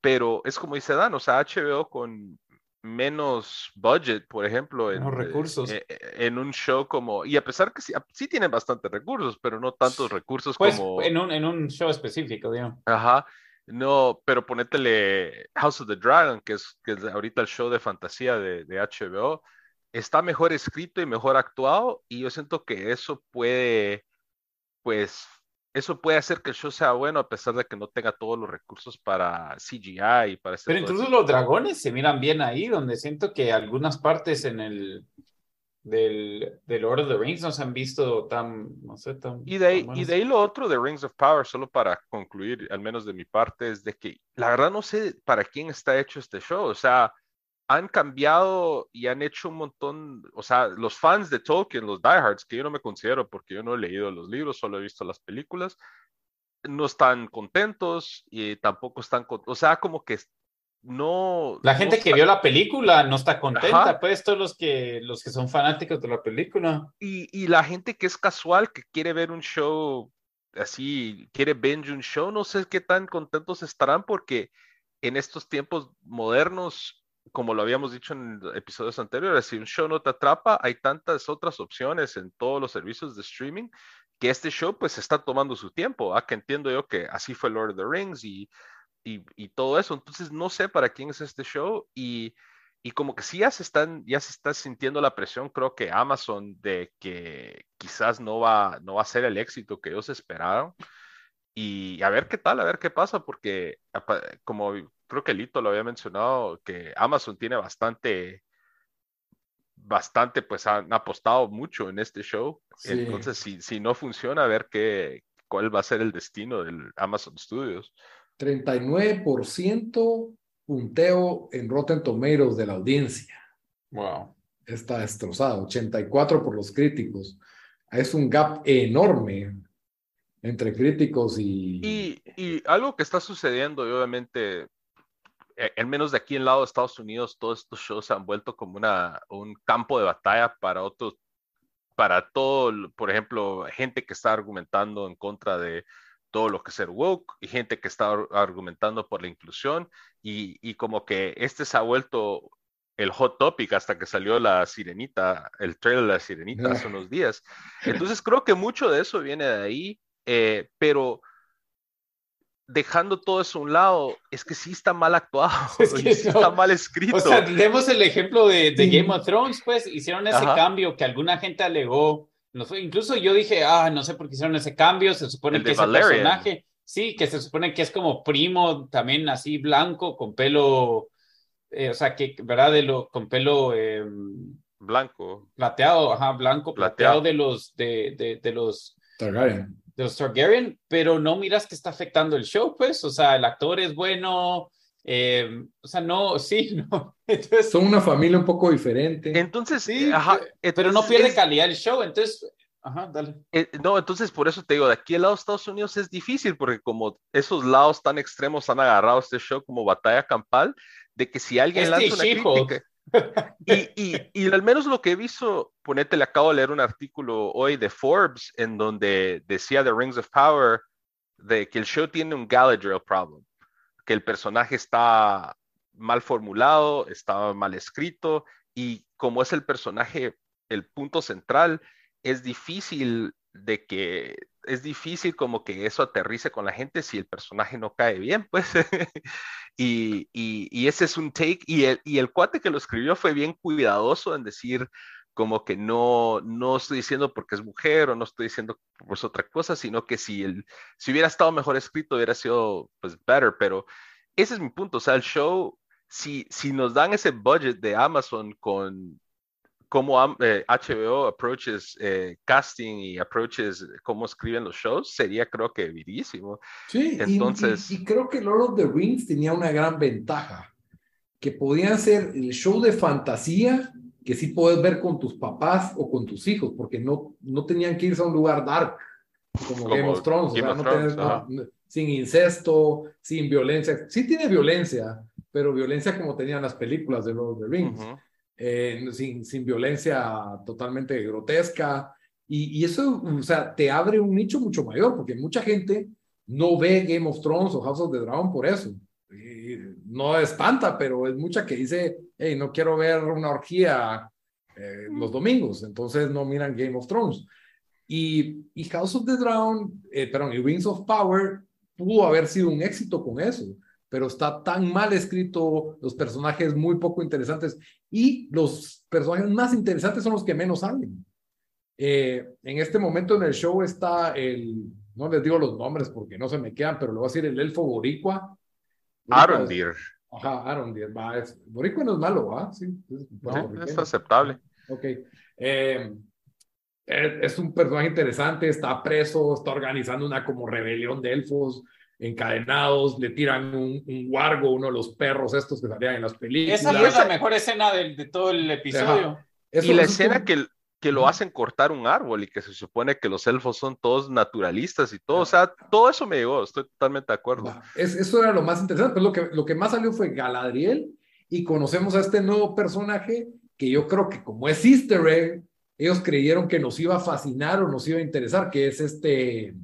pero es como dice Dan, o sea, HBO con menos budget, por ejemplo, en, recursos. Eh, eh, en, un show como, y a pesar que sí, sí tienen bastantes recursos, pero no tantos recursos pues, como... En un, en un show específico, digamos. Ajá, no, pero ponétele House of the Dragon, que es, que es ahorita el show de fantasía de, de HBO, está mejor escrito y mejor actuado, y yo siento que eso puede, pues, eso puede hacer que el show sea bueno a pesar de que no tenga todos los recursos para CGI y para Pero incluso los dragones se miran bien ahí, donde siento que algunas partes en el del, del Lord of the Rings no se han visto tan, no sé, tan... Y de, ahí, y de ahí lo otro de Rings of Power, solo para concluir, al menos de mi parte, es de que la verdad no sé para quién está hecho este show, o sea, han cambiado y han hecho un montón, o sea, los fans de Tolkien, los diehards, que yo no me considero porque yo no he leído los libros, solo he visto las películas, no están contentos y tampoco están, o sea, como que no... La gente que vio la película no está contenta, pues todos los que, los que son fanáticos de la película. Y, y la gente que es casual, que quiere ver un show así, quiere binge un show, no sé qué tan contentos estarán porque en estos tiempos modernos como lo habíamos dicho en episodios anteriores, si un show no te atrapa, hay tantas otras opciones en todos los servicios de streaming que este show pues está tomando su tiempo. ¿ah? Que entiendo yo que así fue Lord of the Rings y, y, todo eso. Entonces no sé para quién es este show y, y como que sí ya se, están, ya se está sintiendo la presión, creo que Amazon, de que quizás no va, no va a ser el éxito que ellos esperaron. Y a ver qué tal, a ver qué pasa, porque como creo que Lito lo había mencionado, que Amazon tiene bastante, bastante, pues han apostado mucho en este show. Entonces, si, si no funciona, a ver qué, cuál va a ser el destino del Amazon Studios. 39% punteo en Rotten Tomatoes de la audiencia. Wow. Está destrozado, 84 por los críticos. Es un gap enorme entre críticos y... y... Y, algo que está sucediendo, y obviamente al menos de aquí en lado de Estados Unidos, todos estos shows se han vuelto como una, un campo de batalla para otros, para todo, por ejemplo, gente que está argumentando en contra de todo lo que es ser woke y gente que está argumentando por la inclusión y, y como que este se ha vuelto el hot topic hasta que salió la sirenita, el trailer de la sirenita hace unos días. Entonces creo que mucho de eso viene de ahí, eh, pero dejando todo eso a un lado, es que sí está mal actuado, es que sí está mal escrito. O sea, tenemos el ejemplo de, Game of Thrones, pues hicieron ese cambio que alguna gente alegó. No fue, incluso yo dije, ah, no sé por qué hicieron ese cambio, se supone que ese personaje, sí, que se supone que es como primo, también así blanco, con pelo, eh, o sea, que, ¿verdad? De lo, con pelo... Em, blanco. Plateado, ajá, blanco, plateado, de los, de, de, de los... Targaryen de los Targaryen, pero no miras que está afectando el show, pues, o sea, el actor es bueno, eh, o sea, no, sí, no. Entonces, Son una familia un poco diferente. Entonces, sí, ajá, pero no pierde calidad el show, entonces, ajá, dale. Eh, no, entonces por eso te digo, de aquí al lado de Estados Unidos es difícil, porque como esos lados tan extremos han agarrado este show como batalla campal, de que si alguien lanza una crítica, y, al menos lo que he visto, ponete, le acabo de leer un artículo hoy de Forbes en donde decía The Rings of Power de que el show tiene un Galadriel problem, que el personaje está mal formulado, está mal escrito y como es el personaje el punto central, es difícil de que es difícil como que eso aterrice con la gente si el personaje no cae bien, pues. y, y, ese es un take. Y el, y el cuate que lo escribió fue bien cuidadoso en decir como que no, no estoy diciendo porque es mujer o no estoy diciendo por otra cosa, sino que si, el, si hubiera estado mejor escrito hubiera sido pues better, pero ese es mi punto, o sea, el show, si, si nos dan ese budget de Amazon con cómo HBO eh, approaches eh, casting y approaches cómo escriben los shows, sería creo que virísimo. Sí, entonces... Y, creo que Lord of the Rings tenía una gran ventaja, que podían ser el show de fantasía que sí puedes ver con tus papás o con tus hijos, porque no, no tenían que irse a un lugar dark, como, Game of Thrones, sin incesto, sin violencia. Sí tiene violencia, pero violencia como tenían las películas de Lord of the Rings. Eh, sin, sin violencia totalmente grotesca. Y, y, eso, o sea, te abre un nicho mucho mayor, porque mucha gente no ve Game of Thrones o House of the Dragon por eso. no espanta, pero es mucha que dice, hey, no quiero ver una orgía eh, los domingos, entonces no miran Game of Thrones. Y, y House of the Dragon, eh, perdón, y Rings of Power pudo haber sido un éxito con eso, pero está tan mal escrito, los personajes muy poco interesantes y los personajes más interesantes son los que menos salen. Eh, en este momento en el show está el, no les digo los nombres porque no se me quedan, pero le voy a decir el elfo boricua. Arondir. Ajá, Arondir. Va, boricua no es malo, ¿va? Sí, es, aceptable. Ok. Eh, es un personaje interesante, está preso, está organizando una como rebelión de elfos encadenados, le tiran un, un wargo, uno de los perros estos que salían en las películas. Esa fue la mejor escena de, de todo el episodio. y la escena que, que lo hacen cortar un árbol y que se supone que los elfos son todos naturalistas y todo, o sea, todo eso me llegó, estoy totalmente de acuerdo. Es, eso era lo más interesante, pero lo que, lo que más salió fue Galadriel y conocemos a este nuevo personaje que yo creo que como es easter egg, ellos creyeron que nos iba a fascinar o nos iba a interesar, que es este...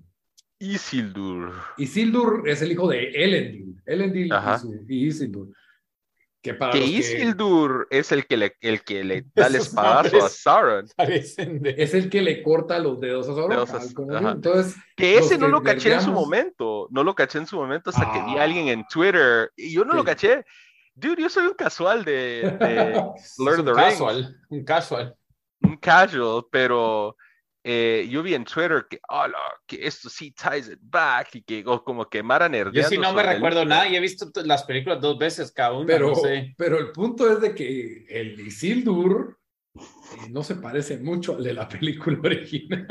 Isildur. Isildur es el hijo de Elendil. Elendil y, Isildur. Que, para Isildur es el que le, el que le da el espadazo a Sauron. Es el que le corta los dedos a Sauron. Entonces, que ese no lo caché en su momento. No lo caché en su momento hasta que vi a alguien en Twitter. Y yo no lo caché. Dude, yo soy un casual de, Lord of the Rings. Casual, un casual un casual, pero eh, yo vi en Twitter que, que esto sí ties it back y que como que Mara Yo sí no me recuerdo nada y he visto las películas dos veces cada una. Pero, pero el punto es de que el Isildur eh, no se parece mucho al de la película original.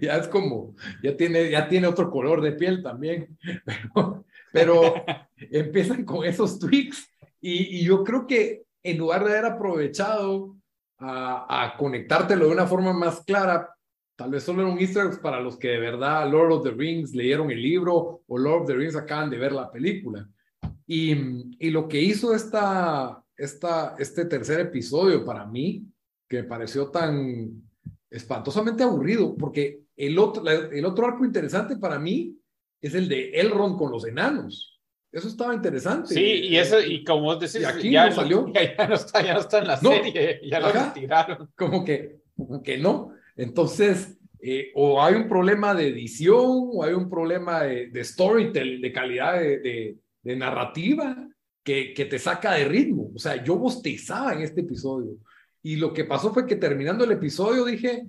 ya es como, ya tiene, ya tiene otro color de piel también, pero, pero empiezan con esos tweaks y, y yo creo que en lugar de haber aprovechado a, conectártelo de una forma más clara. Tal vez solo era un easter para los que de verdad Lord of the Rings leyeron el libro o Lord of the Rings acaban de ver la película. Y, y lo que hizo esta, esta, este tercer episodio para mí, que me pareció tan espantosamente aburrido, porque el otro, el otro arco interesante para mí es el de Elrond con los enanos. Eso estaba interesante. Sí, y eso, y como vos decís, aquí ya no salió. Ya, no está, ya no está en la serie, ya lo retiraron. Como que, como que no. Entonces, eh, o hay un problema de edición, o hay un problema de, de storytelling, de calidad de, de, narrativa, que, que, te saca de ritmo. O sea, yo bostezaba en este episodio. Y lo que pasó fue que terminando el episodio dije,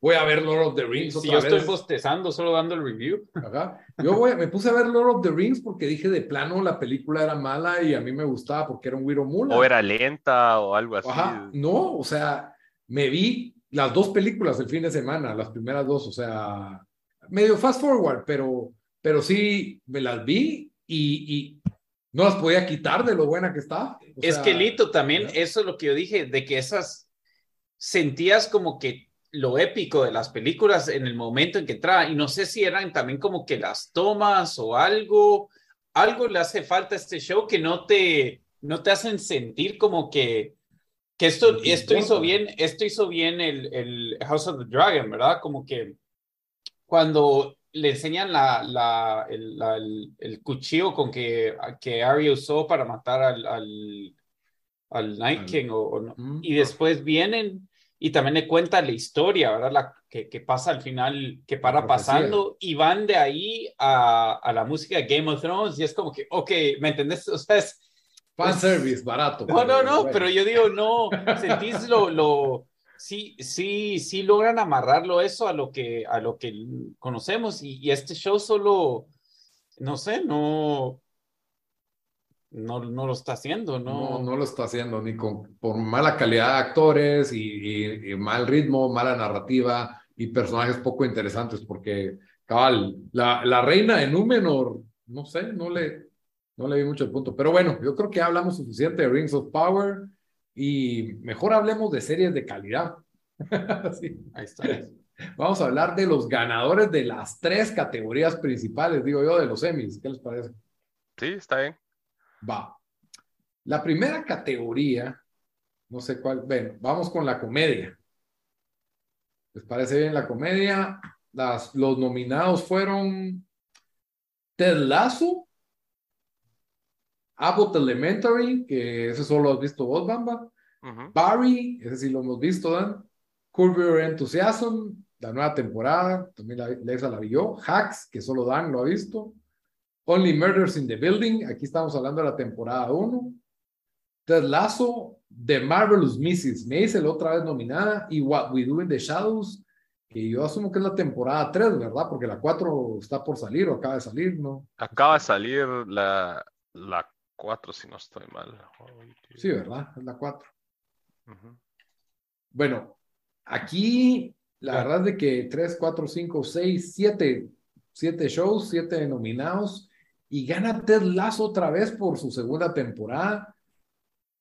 voy a ver Lord of the Rings. Si yo estoy bostezando, solo dando el review. Yo voy, me puse a ver Lord of the Rings porque dije de plano la película era mala y a mí me gustaba porque era un Wiro Mula. O era lenta o algo así. No, o sea, me vi las dos películas el fin de semana, las primeras dos, o sea, medio fast forward, pero, pero sí me las vi y, y no las podía quitar de lo buena que estaba. es que Lito también, eso es lo que yo dije, de que esas sentías como que lo épico de las películas en el momento en que entraba. Y no sé si eran también como que las tomas o algo, algo le hace falta a este show que no te, no te hacen sentir como que, que esto, esto hizo bien, esto hizo bien el, el House of the Dragon, ¿verdad? Como que cuando le enseñan la, la, el, el, cuchillo con que, que Arya usó para matar al, al, al Night King, o, y después vienen y también le cuenta la historia, ¿verdad? La, que, que pasa al final, que para pasando y van de ahí a, a, la música de Game of Thrones y es como que, ok, ¿me entendés? O sea, es... Fan service, barato. No, no, no, pero yo digo, no, sentís lo, lo, sí, sí, sí logran amarrarlo eso a lo que, a lo que conocemos y, y este show solo, no sé, no, no, no lo está haciendo, ¿no? No, no lo está haciendo, ni con, por mala calidad de actores y, mal ritmo, mala narrativa y personajes poco interesantes, porque, cabal, la, la reina de Númenor, no sé, no le, no le vi mucho el punto. Pero bueno, yo creo que hablamos suficiente de Rings of Power y mejor hablemos de series de calidad. sí. Ahí está. Vamos a hablar de los ganadores de las tres categorías principales, digo yo, de los Emmys. ¿Qué les parece? Sí, está bien. Va. La primera categoría, no sé cuál, ven, vamos con la comedia. ¿Les parece bien la comedia? Las, los nominados fueron Ted Lasso, Abbott Elementary, que ese solo has visto vos, Bamba. Barry, ese sí lo hemos visto, Dan. Curb Your Enthusiasm, la nueva temporada, también la, la, la vio. Hacks, que solo Dan lo ha visto. Only Murders in the Building, aquí estamos hablando de la temporada 1. Ted Lasso, The Marvelous Mrs. Maisel, otra vez nominada, y What We Do in the Shadows, que yo asumo que es la temporada 3, ¿verdad? Porque la 4 está por salir o acaba de salir, ¿no? Acaba de salir la, la 4, si no estoy mal. Sí, ¿verdad? Es la 4. Bueno, aquí la verdad es de que 3, 4, 5, 6, 7, 7 shows, 7 nominados y gana Ted Lasso otra vez por su segunda temporada.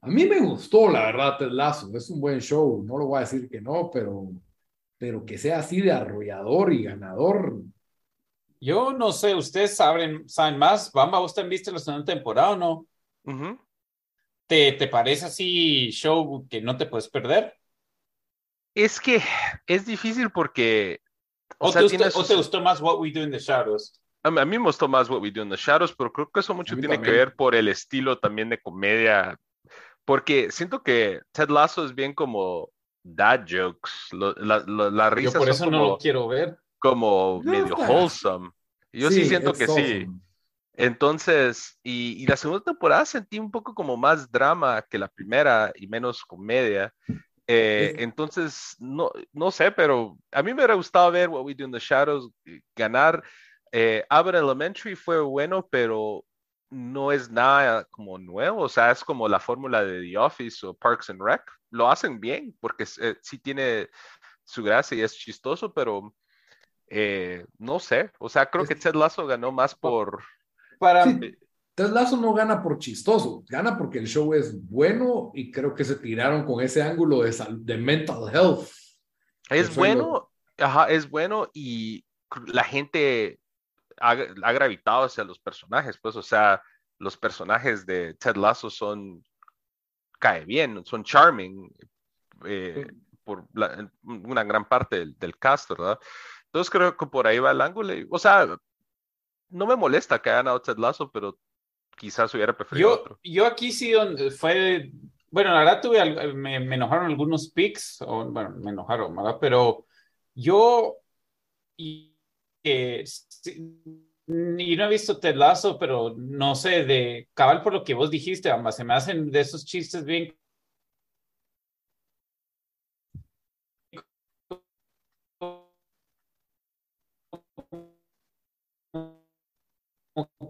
A mí me gustó, la verdad, Ted Lasso. Es un buen show, no lo voy a decir que no, pero, pero que sea así de arrollador y ganador. Yo no sé, ustedes saben, saben más. Bamba, ¿usted viste la segunda temporada o no? ¿Te, ¿Te parece así show que no te puedes perder? Es que es difícil porque... ¿O, te, gustó, más What We Do in the Shadows? A mí, me gustó más What We Do in the Shadows, pero creo que eso mucho tiene que ver por el estilo también de comedia. Porque siento que Ted Lasso es bien como dad jokes. la, la, risa Yo por eso no lo quiero ver. Como medio wholesome. Yo sí, siento que sí. Entonces, y, la segunda temporada sentí un poco como más drama que la primera y menos comedia. Eh, entonces, no, no sé, pero a mí me hubiera gustado ver What We Do in the Shadows eh, ganar. Eh, Abbott Elementary fue bueno, pero no es nada como nuevo, o sea, es como la fórmula de The Office o Parks and Rec. Lo hacen bien porque sí tiene su gracia y es chistoso, pero no sé, o sea, creo que Ted Lasso ganó más por para... Sí, Ted Lasso no gana por chistoso, gana porque el show es bueno y creo que se tiraron con ese ángulo de, de mental health. Es bueno, ajá, es bueno y la gente ha, ha, gravitado hacia los personajes, pues, o sea, los personajes de Ted Lasso son, cae bien, son charming eh, por una gran parte del, del, cast, ¿verdad? Entonces creo que por ahí va el ángulo. o sea, no me molesta que haya ganado Ted Lasso, pero quizás hubiera preferido yo, otro. Yo aquí sí donde fue, bueno, la verdad tuve, me, enojaron algunos picks, o bueno, me enojaron, ¿verdad? Pero yo, y, y no he visto Ted Lasso, pero no sé, de cabal por lo que vos dijiste, ambas, se me hacen de esos chistes bien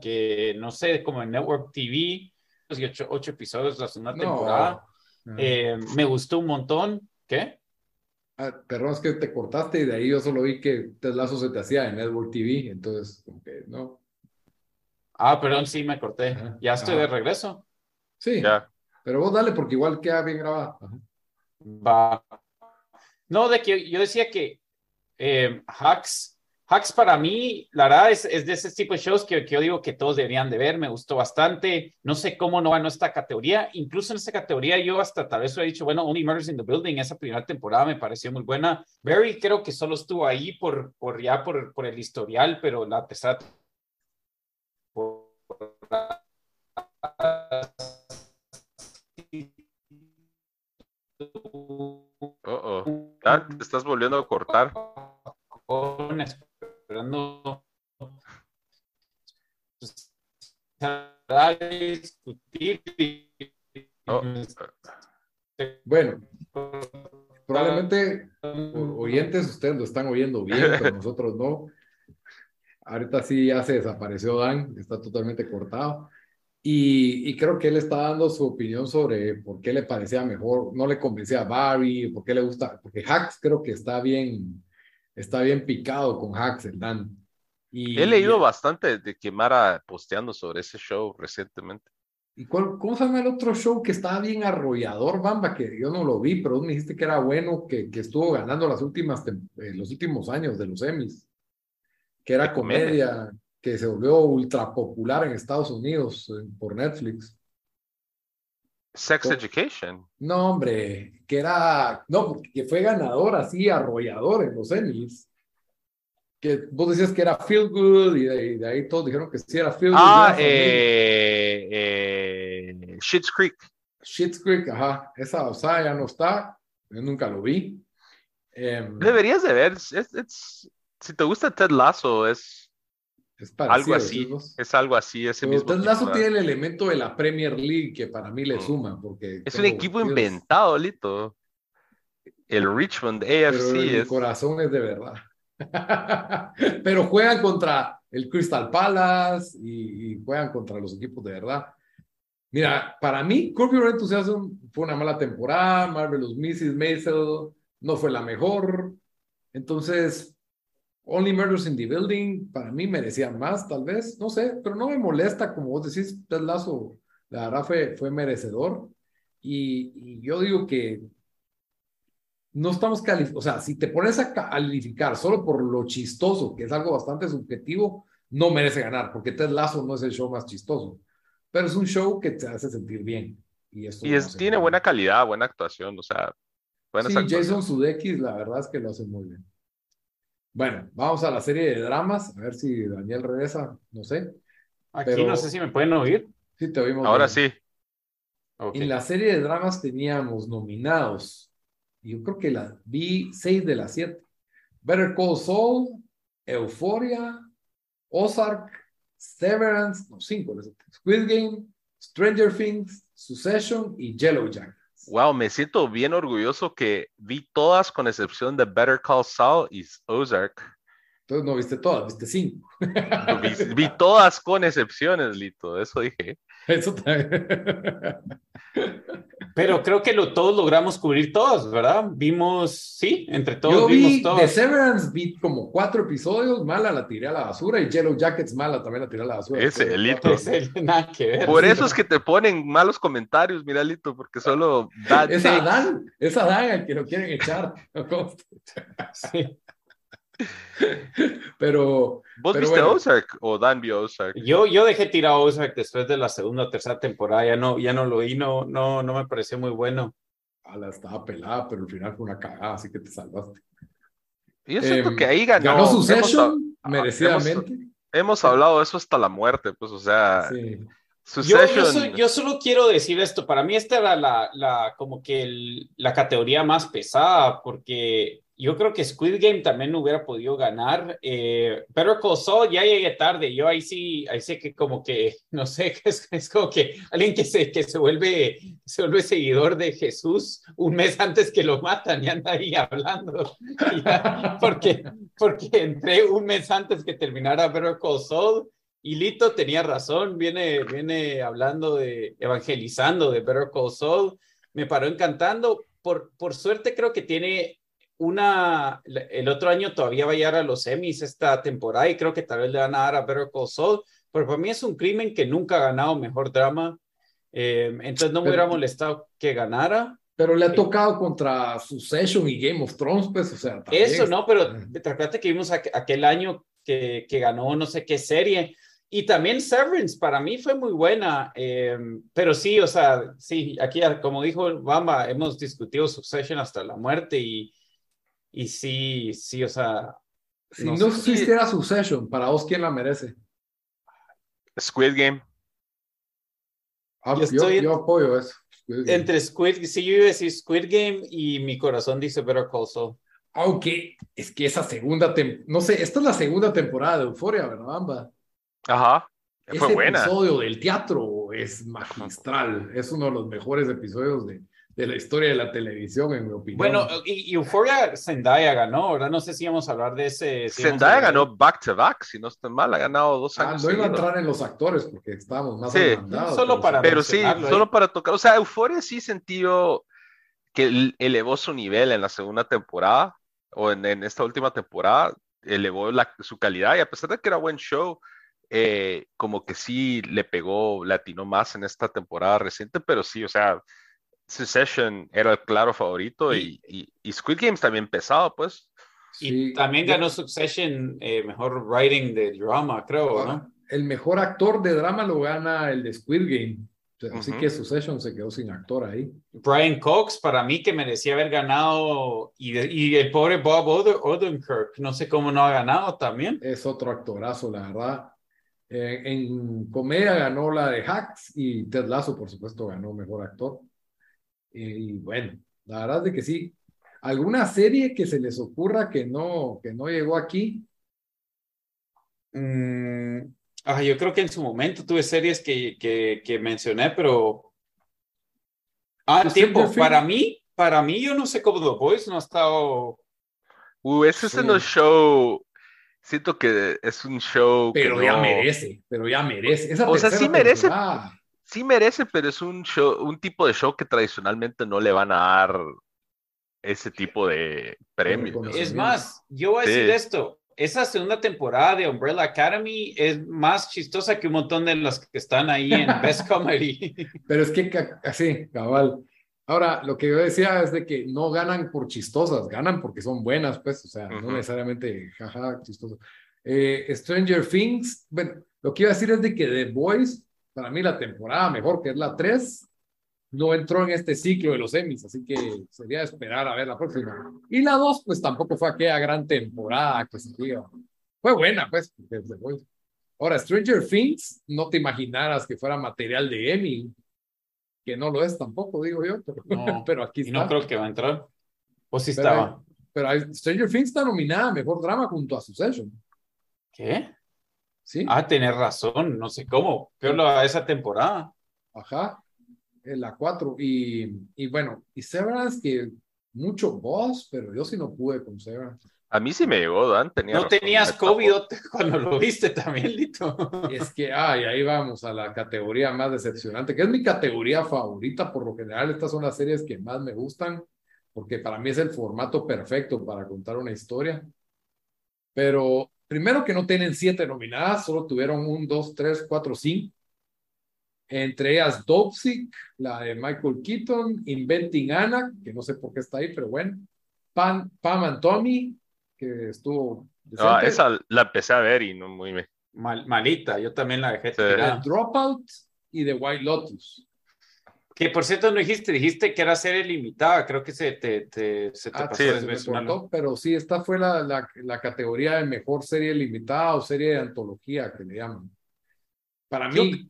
que, no sé, como en Network TV, ocho, ocho episodios la segunda temporada. Eh, me gustó un montón. ¿Qué? Ah, perdón, es que te cortaste y de ahí yo solo vi que Ted Lazo se te hacía en Network TV, entonces, como que no. Ah, perdón, sí, me corté. Ya estoy de regreso. Sí, ya. pero vos dale porque igual queda bien grabado. Va. No, de que yo decía que eh, Hacks Hacks para mí, la verdad, es, es de ese tipo de shows que, que, yo digo que todos deberían de ver. Me gustó bastante. No sé cómo no ganó esta categoría. Incluso en esta categoría yo hasta tal vez he dicho, bueno, Only Murders in the Building, esa primera temporada me pareció muy buena. Barry creo que solo estuvo ahí por, por ya por, por el historial, pero la tercera Oh, oh. Ah, te estás volviendo a cortar esperando discutir. Oh. Bueno, probablemente oyentes ustedes lo están oyendo bien, pero nosotros no. Ahorita sí ya se desapareció Dan, está totalmente cortado. Y, y, creo que él está dando su opinión sobre por qué le parecía mejor, no le convencía a Barry, por qué le gusta, porque Hacks creo que está bien, está bien picado con hacks el Dan. Y, He leído bastante de que Mara posteando sobre ese show recientemente. ¿Y cuál, cómo se llama el otro show que estaba bien arrollador, Bamba? Que yo no lo vi, pero me dijiste que era bueno, que, que estuvo ganando las últimas, eh, los últimos años de los Emmys. Que era comedia, que se volvió ultra popular en Estados Unidos por Netflix. Sex Education. No, hombre, que era, no, que fue ganador así, arrollador en los Emmys. Que vos decías que era Feel Good y de, ahí todos dijeron que sí era Feel Good. Ah, eh, eh, Shit's Creek. Shit's Creek, ajá. Esa, o sea, ya no está. Yo nunca lo vi. Em, Deberías de ver. si te gusta Ted Lasso, es es algo así, es algo así, ese mismo. Lazo tiene el elemento de la Premier League que para mí le mm. suma, porque... Es un equipo inventado, Lito. El Richmond AFC el corazón es de verdad. pero juegan contra el Crystal Palace y, juegan contra los equipos de verdad. Mira, para mí, Curb Your Enthusiasm fue una mala temporada, Marvelous Mrs. Maisel no fue la mejor. Entonces, Only Murders in the Building, para mí merecía más, tal vez, no sé, pero no me molesta, como vos decís, Ted Lazo, la verdad fue, merecedor. Y, yo digo que no estamos calificando, o sea, si te pones a calificar solo por lo chistoso, que es algo bastante subjetivo, no merece ganar, porque Ted Lazo no es el show más chistoso, pero es un show que te hace sentir bien. Y, esto y tiene buena calidad, buena actuación, o sea, buenas sí, Jason Sudeikis, la verdad es que lo hace muy bien. Bueno, vamos a la serie de dramas, a ver si Daniel regresa, no sé. Aquí no sé si me pueden oír. Sí, te oímos. Ahora sí. En la serie de dramas teníamos nominados, yo creo que la vi seis de las siete. Better Call Saul, Euphoria, Ozark, Severance, no, cinco, Squid Game, Stranger Things, Succession y Yellow Jack. Wow, me siento bien orgulloso que vi todas con excepción de Better Call Saul y Ozark. Entonces no viste todas, viste cinco. vi, todas con excepciones, Lito, eso dije. Eso también. Pero creo que lo, todos logramos cubrir todos, ¿verdad? Vimos, sí, entre todos Yo vimos vi todos. The Severance vi como cuatro episodios, mala la tiré a la basura y Yellow Jackets mala también la tiré a la basura. Ese, Lito. nada que ver. Por eso es que te ponen malos comentarios, mira, Lito, porque solo Es Adán, es Adán el que lo quieren echar. sí. pero. ¿Vos viste Ozark o Dan vio Ozark? Yo, yo dejé tirar Ozark después de la segunda o tercera temporada. Ya no, ya no lo oí, no, no, no me pareció muy bueno. la estaba pelada, pero al final fue una cagada, así que te salvaste. Yo siento em, que ahí ganó. Ganó su session, merecidamente. Hemos, hablado de eso hasta la muerte, pues, o sea. Yo, yo, solo quiero decir esto, para mí esta era la, la como que la categoría más pesada, porque yo creo que Squid Game también hubiera podido ganar. Eh, pero Call ya llegué tarde. Yo ahí sí, ahí sé que como que, no sé, es, es como que alguien que se, que se, vuelve, se vuelve seguidor de Jesús un mes antes que lo matan y anda ahí hablando. porque, porque entré un mes antes que terminara Better Call y Lito tenía razón, viene, viene hablando de, evangelizando de Better Call Me paró encantando. Por, por suerte creo que tiene una, el otro año todavía va a llegar a los semis esta temporada y creo que tal vez le van a dar a Better Call Saul, pero para mí es un crimen que nunca ha ganado mejor drama, eh, entonces no me hubiera molestado que ganara. Pero le ha tocado contra Succession y Game of Thrones, pues, o sea. Eso, no, pero te que vimos aquel año que, que ganó no sé qué serie. Y también Severance para mí fue muy buena, eh, pero sí, o sea, sí, aquí como dijo Bamba, hemos discutido Succession hasta la muerte y, y sí, sí, o sea. Si no, existiera Succession, para vos, ¿quién la merece? Squid Game. Ah, yo, apoyo eso. Entre Squid, sí, yo iba a decir Squid Game y mi corazón dice Better Call Saul. Aunque es que esa segunda, no sé, esta es la segunda temporada de Euforia, ¿verdad, Amba? Ajá. Fue Ese buena. episodio del teatro es magistral. Es uno de los mejores episodios de, de la historia de la televisión, en mi opinión. Bueno, y, Euphoria Zendaya ganó, ahora no sé si vamos a hablar de ese. Zendaya ganó back to back, si no estoy mal, ha ganado dos ah, años. no iba a entrar en los actores porque estábamos más sí, Solo para pero sí, solo para tocar. O sea, Euphoria sí sentió que elevó su nivel en la segunda temporada o en, esta última temporada, elevó su calidad y a pesar de que era buen show. Eh, como que sí le pegó, latino más en esta temporada reciente, pero sí, o sea, Succession era el claro favorito y, y, Squid Games también pesado, pues. Y también ganó Succession eh, mejor writing de drama, creo, ¿no? El mejor actor de drama lo gana el de Squid Game. Así que Succession se quedó sin actor ahí. Brian Cox, para mí, que merecía haber ganado, y, y el pobre Bob Odenkirk, no sé cómo no ha ganado también. Es otro actorazo, la verdad. Eh, en comedia ganó la de Hacks y Ted Lasso, por supuesto, ganó mejor actor. Y, bueno, la verdad es que sí. ¿Alguna serie que se les ocurra que no, que no llegó aquí? Mm, Ah, yo creo que en su momento tuve series que, que, que mencioné, pero. Ah, pues tiempo. Para mí, para mí, yo no sé cómo The Boys no ha estado. Uh, ese es un show. Siento que es un show. Pero ya merece, pero ya merece. o sea, sí merece. Sí merece, pero es un show, un tipo de show que tradicionalmente no le van a dar ese tipo de premios. Es más, yo voy a decir esto esa segunda temporada de Umbrella Academy es más chistosa que un montón de las que están ahí en Best Comedy. Pero es que así, cabal. Ahora, lo que yo decía es de que no ganan por chistosas, ganan porque son buenas, pues, o sea, no necesariamente jaja, chistoso. Eh, Stranger Things, bueno, lo que iba a decir es de que The Boys, para mí la temporada mejor que es la 3, no entró en este ciclo de los Emmys, así que sería esperar a ver la próxima. Y la dos, pues tampoco fue aquella gran temporada que se Fue buena, pues. Ahora, Stranger Things, no te imaginaras que fuera material de Emmy, que no lo es tampoco, digo yo, pero, no, pero aquí está. Y no creo que va a entrar. O si estaba. Pero Stranger Things está nominada a Mejor Drama junto a Succession. ¿Qué? Sí. Ah, tener razón, no sé cómo. Peor a esa temporada. Ajá la 4. Y, y, bueno, y Severance, que mucho voz, pero yo sí no pude con Severance. A mí sí me llegó, Dan. Tenía no tenías COVID cuando lo viste también, Lito. Es que, ay, ahí vamos a la categoría más decepcionante, que es mi categoría favorita. Por lo general, estas son las series que más me gustan, porque para mí es el formato perfecto para contar una historia. Pero primero que no tienen siete nominadas, solo tuvieron un, dos, tres, cuatro, cinco. Entre ellas Dopsic, la de Michael Keaton, Inventing Anna, que no sé por qué está ahí, pero bueno, Pam, Pam and Tommy, que estuvo... Ah, esa la empecé a ver y no muy... Mal, malita, yo también la dejé. Dropout y The White Lotus. Que por cierto no dijiste, dijiste que era serie limitada, creo que se te, te, se te ah, pasó. pero sí, esta fue la, la, la, categoría de mejor serie limitada o serie de antología que le llaman. Para mí...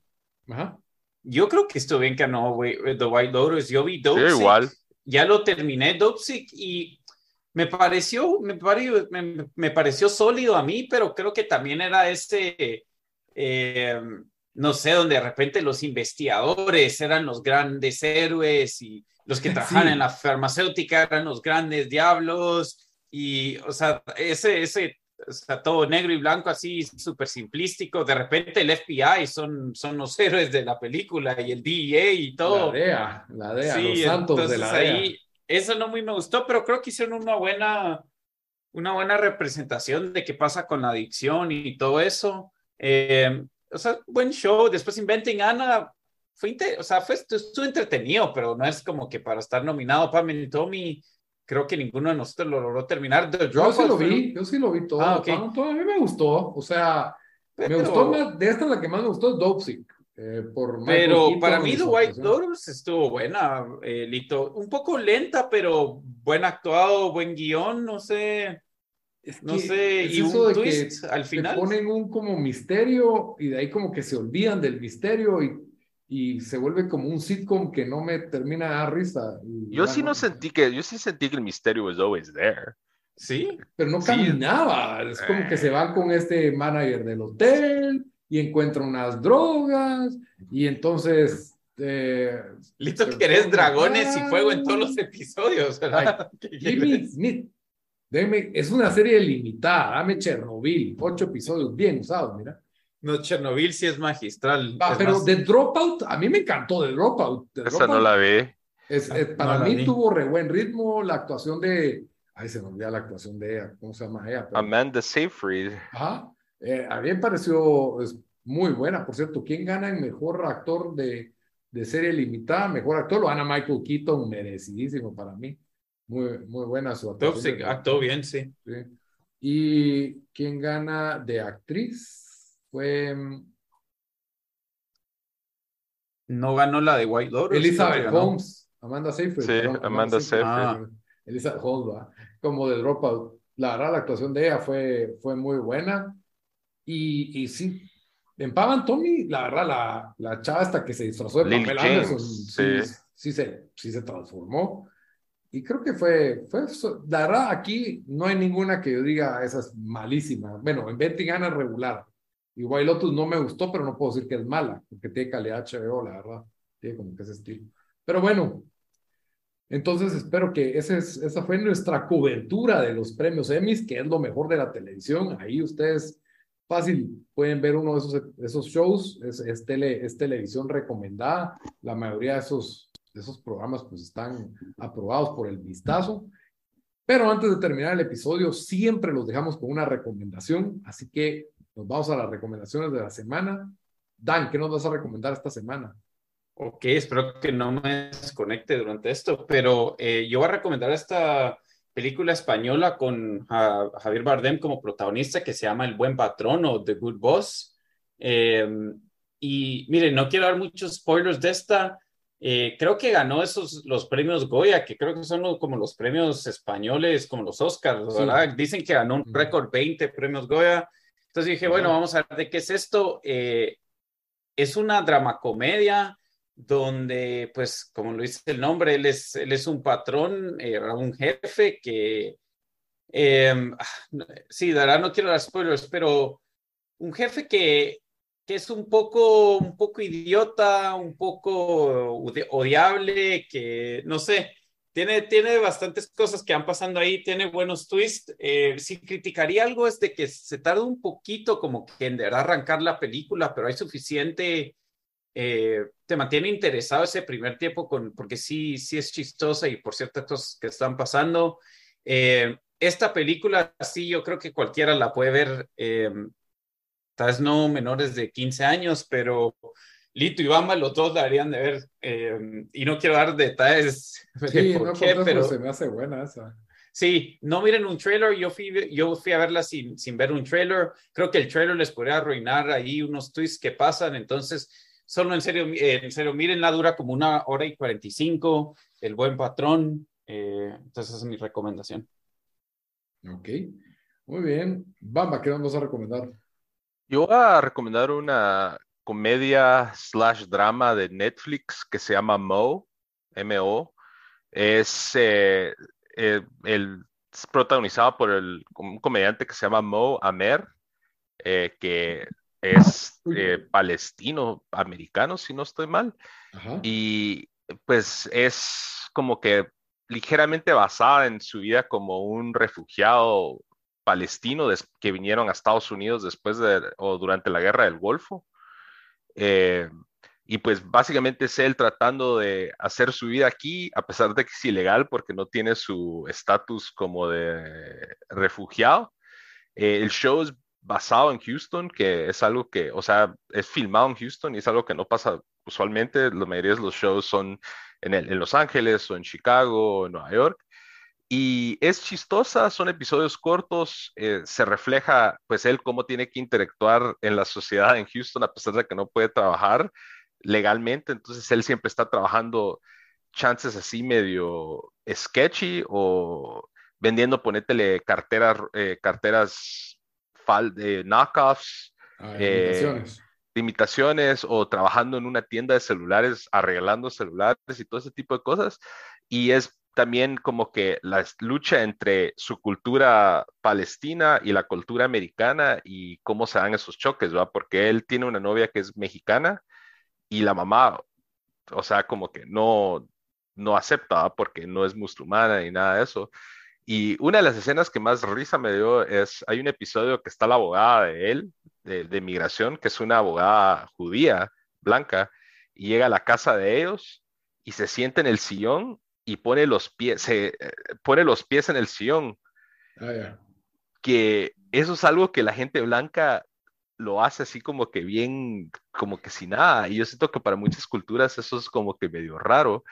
Ajá. Yo creo que estuvo bien que no, güey, The White Lotus. Yo vi Dopesick. igual. Ya lo terminé, Dopesick, y me pareció, me, pareció, me, pareció sólido a mí, pero creo que también era este, eh, no sé, donde de repente los investigadores eran los grandes héroes y los que trabajaban en la farmacéutica eran los grandes diablos. Y, o sea, ese, ese o sea, todo negro y blanco así, súper simplístico. De repente el FBI son, son los héroes de la película y el DEA y todo. La DEA, la DEA, los santos de la DEA. eso no muy me gustó, pero creo que hicieron una buena, una buena representación de qué pasa con la adicción y todo eso. Eh, o sea, buen show. Después Inventing Anna fue, o sea, fue, estuvo entretenido, pero no es como que para estar nominado para Tommy creo que ninguno de nosotros lo logró terminar. yo sí lo vi, yo sí lo vi todo. Ah, a mí me gustó, o sea, me gustó más, de esta la que más me gustó es Dopesick. Eh, por pero para mí The White Lotus estuvo buena, eh, Lito. Un poco lenta, pero buen actuado, buen guion, no sé. No sé, y un twist al final. ponen un como misterio y de ahí como que se olvidan del misterio y y se vuelve como un sitcom que no me termina de dar risa. yo sí no sentí que, yo sí sentí que el misterio was always there. Sí. Pero no caminaba. Es como que se van con este manager del hotel y encuentra unas drogas y entonces... Eh, Listo que eres dragones y fuego en todos los episodios. Jimmy Smith. Es una serie limitada. Dame Chernobyl. Ocho episodios bien usados, mira. No, Chernobyl sí es magistral. pero The Dropout, a mí me encantó The Dropout. Esa no la vi. Es, para mí tuvo re buen ritmo la actuación de. Ay, se me olvida la actuación de ella. ¿Cómo se llama ella? Amanda Seyfried. Ajá. Eh, a mí me pareció es muy buena. Por cierto, ¿quién gana el mejor actor de, de serie limitada? Mejor actor lo gana Michael Keaton, merecidísimo para mí. Muy, muy buena su actuación. Actuó bien, sí. sí. ¿Y quién gana de actriz? fue no ganó la de White Lotus. Elizabeth Holmes, Amanda Seyfried. Sí, Amanda, Seyfried. Ah. Elizabeth Holmes, como de Dropout. La verdad, la actuación de ella fue, fue muy buena. Y, y sí, en Pavan Tommy, la verdad, la, la chava hasta que se disfrazó de papel Anderson, sí. Sí, se, sí se transformó. Y creo que fue, fue, la verdad, aquí no hay ninguna que yo diga, esa es malísima. Bueno, en Betty gana regular. Y White Lotus no me gustó, pero no puedo decir que es mala, porque tiene calidad HBO, la verdad. Tiene como que ese estilo. Pero bueno, entonces espero que ese es, esa fue nuestra cobertura de los premios Emmys, que es lo mejor de la televisión. Ahí ustedes fácil pueden ver uno de esos, esos shows, es, es, tele, es televisión recomendada. La mayoría de esos, esos programas pues están aprobados por el vistazo. Pero antes de terminar el episodio, siempre los dejamos con una recomendación. Así que nos vamos a las recomendaciones de la semana. Dan, ¿qué nos vas a recomendar esta semana? Ok, espero que no me desconecte durante esto, pero eh, yo voy a recomendar esta película española con Javier Bardem como protagonista que se llama El Buen Patrón o The Good Boss. Em, y miren, no quiero dar muchos spoilers de esta. Eh, creo que ganó esos los premios Goya, que creo que son como los premios españoles, como los Oscars, ¿verdad? Dicen que ganó un récord 20 premios Goya. Entonces dije, bueno, vamos a ver de qué es esto. Eh, es una dramacomedia donde, pues, como lo dice el nombre, él es, él es un patrón, eh, un jefe que, eh, sí, de verdad no quiero dar spoilers, pero un jefe que, que es un poco, un poco idiota, un poco odiable, que, no sé, tiene, tiene bastantes cosas que han pasando ahí, tiene buenos twists. Eh, si criticaría algo es de que se tarda un poquito como que en arrancar la película, pero hay suficiente, eh, te mantiene interesado ese primer tiempo con, porque sí, sí es chistosa y por ciertas cosas que están pasando. Eh, esta película, sí, yo creo que cualquiera la puede ver, tal vez no menores de 15 años, pero Lito y Bamba, los dos deberían de ver. Eh, y no quiero dar detalles sí, por qué, pero se me hace buena esa. Sí, no miren un trailer. Yo fui, yo fui a verla sin, sin ver un trailer. Creo que el trailer les podría arruinar ahí unos twists que pasan. Entonces, solo en serio, eh, en serio, miren la dura como una hora y 45. El buen patrón. Eh, entonces, esa es mi recomendación. Ok, muy bien. Bamba, ¿qué vamos a recomendar? Yo voy a recomendar una comedia slash drama de Netflix que se llama Mo, M-O. Es, eh, eh, el, protagonizado por el, un comediante que se llama Mo Amer, eh, que es palestino americano, si no estoy mal. Y pues es como que ligeramente basada en su vida como un refugiado palestino que vinieron a Estados Unidos después de o durante la guerra del Golfo. Eh, y pues básicamente es él tratando de hacer su vida aquí, a pesar de que es ilegal porque no tiene su estatus como de refugiado. Eh, el show es basado en Houston, que es algo que, o sea, es filmado en Houston y es algo que no pasa usualmente. La mayoría de los shows son en, en Los Ángeles o en Chicago o en Nueva York. Y es chistosa, son episodios cortos, eh, se refleja pues él cómo tiene que interactuar en la sociedad en Houston a pesar de que no puede trabajar legalmente, entonces él siempre está trabajando chances así medio sketchy o vendiendo, ponétele carteras, eh, carteras fal de knockoffs, ah, eh, imitaciones o trabajando en una tienda de celulares, arreglando celulares y todo ese tipo de cosas. Y es también como que la lucha entre su cultura palestina y la cultura americana y cómo se dan esos choques, ¿va? Porque él tiene una novia que es mexicana y la mamá, o sea, como que no, no acepta, porque no es musulmana ni nada de eso. Y una de las escenas que más risa me dio es, hay un episodio que está la abogada de él, de, de migración, que es una abogada judía, blanca, y llega a la casa de ellos y se siente en el sillón y pone los pies, se eh, pone los pies en el sillón. Ah, que eso es algo que la gente blanca lo hace así como que bien, como que sin nada. Y yo siento que para muchas culturas eso es como que medio raro.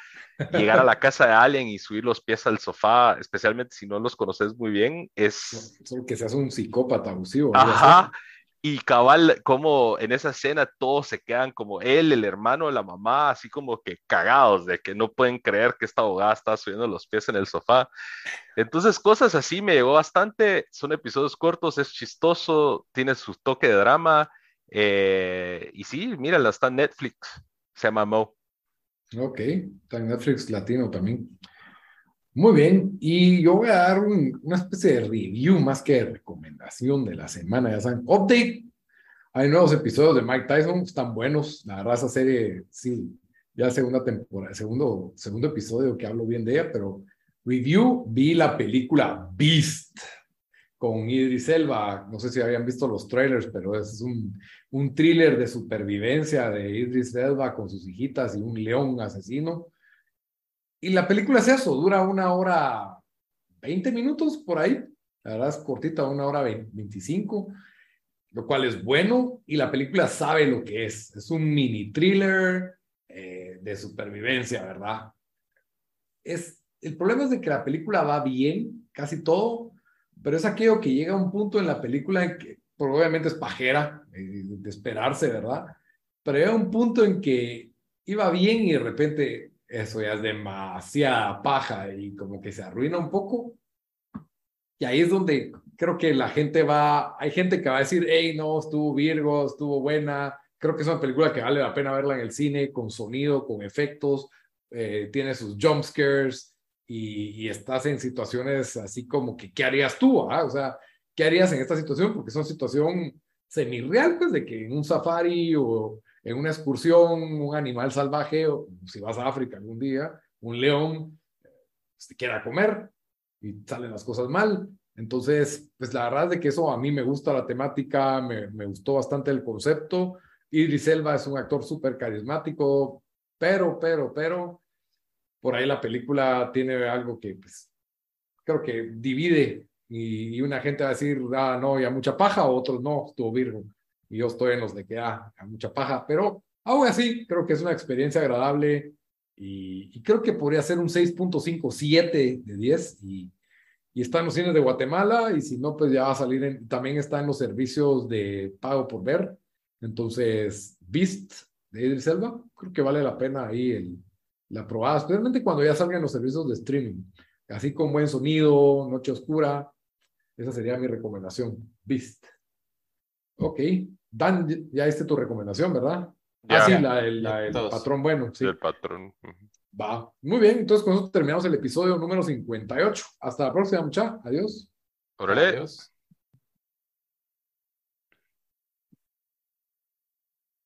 Llegar a la casa de alguien y subir los pies al sofá, especialmente si no los conoces muy bien, es... que seas un psicópata abusivo. Ajá. Y cabal, como en esa escena todos se quedan como él, el hermano, la mamá, así como que cagados de que no pueden creer que esta abogada está subiendo los pies en el sofá. Entonces, cosas así me llegó bastante. Son episodios cortos, es chistoso, tiene su toque de drama. Eh, y sí, mírala, está en Netflix. Se llama Mo. Ok, está en Netflix latino también. Muy bien, y yo voy a dar una especie de review más que de recomendación de la semana, ya saben, update. Hay nuevos episodios de Mike Tyson, están buenos, la verdad esa serie, sí, ya segunda temporada, segundo, segundo episodio que hablo bien de ella, pero review, vi la película Beast con Idris Elba, no sé si habían visto los trailers, pero es un, un thriller de supervivencia de Idris Elba con sus hijitas y un león asesino y la película es eso, dura una hora 20 minutos por ahí. La verdad es cortita, una hora 25, lo cual es bueno. Y la película sabe lo que es. Es un mini thriller eh, de supervivencia, ¿verdad? Es, el problema es de que la película va bien, casi todo, pero es aquello que llega a un punto en la película en que probablemente es pajera, eh, de esperarse, ¿verdad? Pero llega un punto en que iba bien y de repente eso ya es demasiada paja y como que se arruina un poco. Y ahí es donde creo que la gente va, hay gente que va a decir, hey, no, estuvo Virgo, estuvo buena. Creo que es una película que vale la pena verla en el cine, con sonido, con efectos, eh, tiene sus jump scares y, estás en situaciones así como que, ¿qué harías tú? Ah? O sea, ¿qué harías en esta situación? Porque es una situación semi-real, pues, de que en un safari o en una excursión, un animal salvaje, si vas a África algún día, un león se quiera comer y salen las cosas mal. Entonces, pues la verdad es de que eso a mí me gusta la temática, me, gustó bastante el concepto. Idris Elba es un actor súper carismático, pero, pero, pero, por ahí la película tiene algo que, pues, creo que divide y, una gente va a decir, ah, no, ya mucha paja, otros no, estuvo Virgo y yo estoy en los de que ah, mucha paja, pero aún así creo que es una experiencia agradable y, creo que podría ser un 6.57 de 10 y, y, está en los cines de Guatemala y si no, pues ya va a salir, en, también está en los servicios de pago por ver. Entonces, Beast de Idris Selva, creo que vale la pena ahí el, la probada, especialmente cuando ya salgan los servicios de streaming, así con buen sonido, noche oscura. Esa sería mi recomendación, Beast. Ok, Dan, ya diste tu recomendación, ¿verdad? ah, sí, la, el patrón bueno. Sí. El patrón. Va. Muy bien, entonces con eso terminamos el episodio número 58. Hasta la próxima, mucha. Adiós. Órale. Adiós.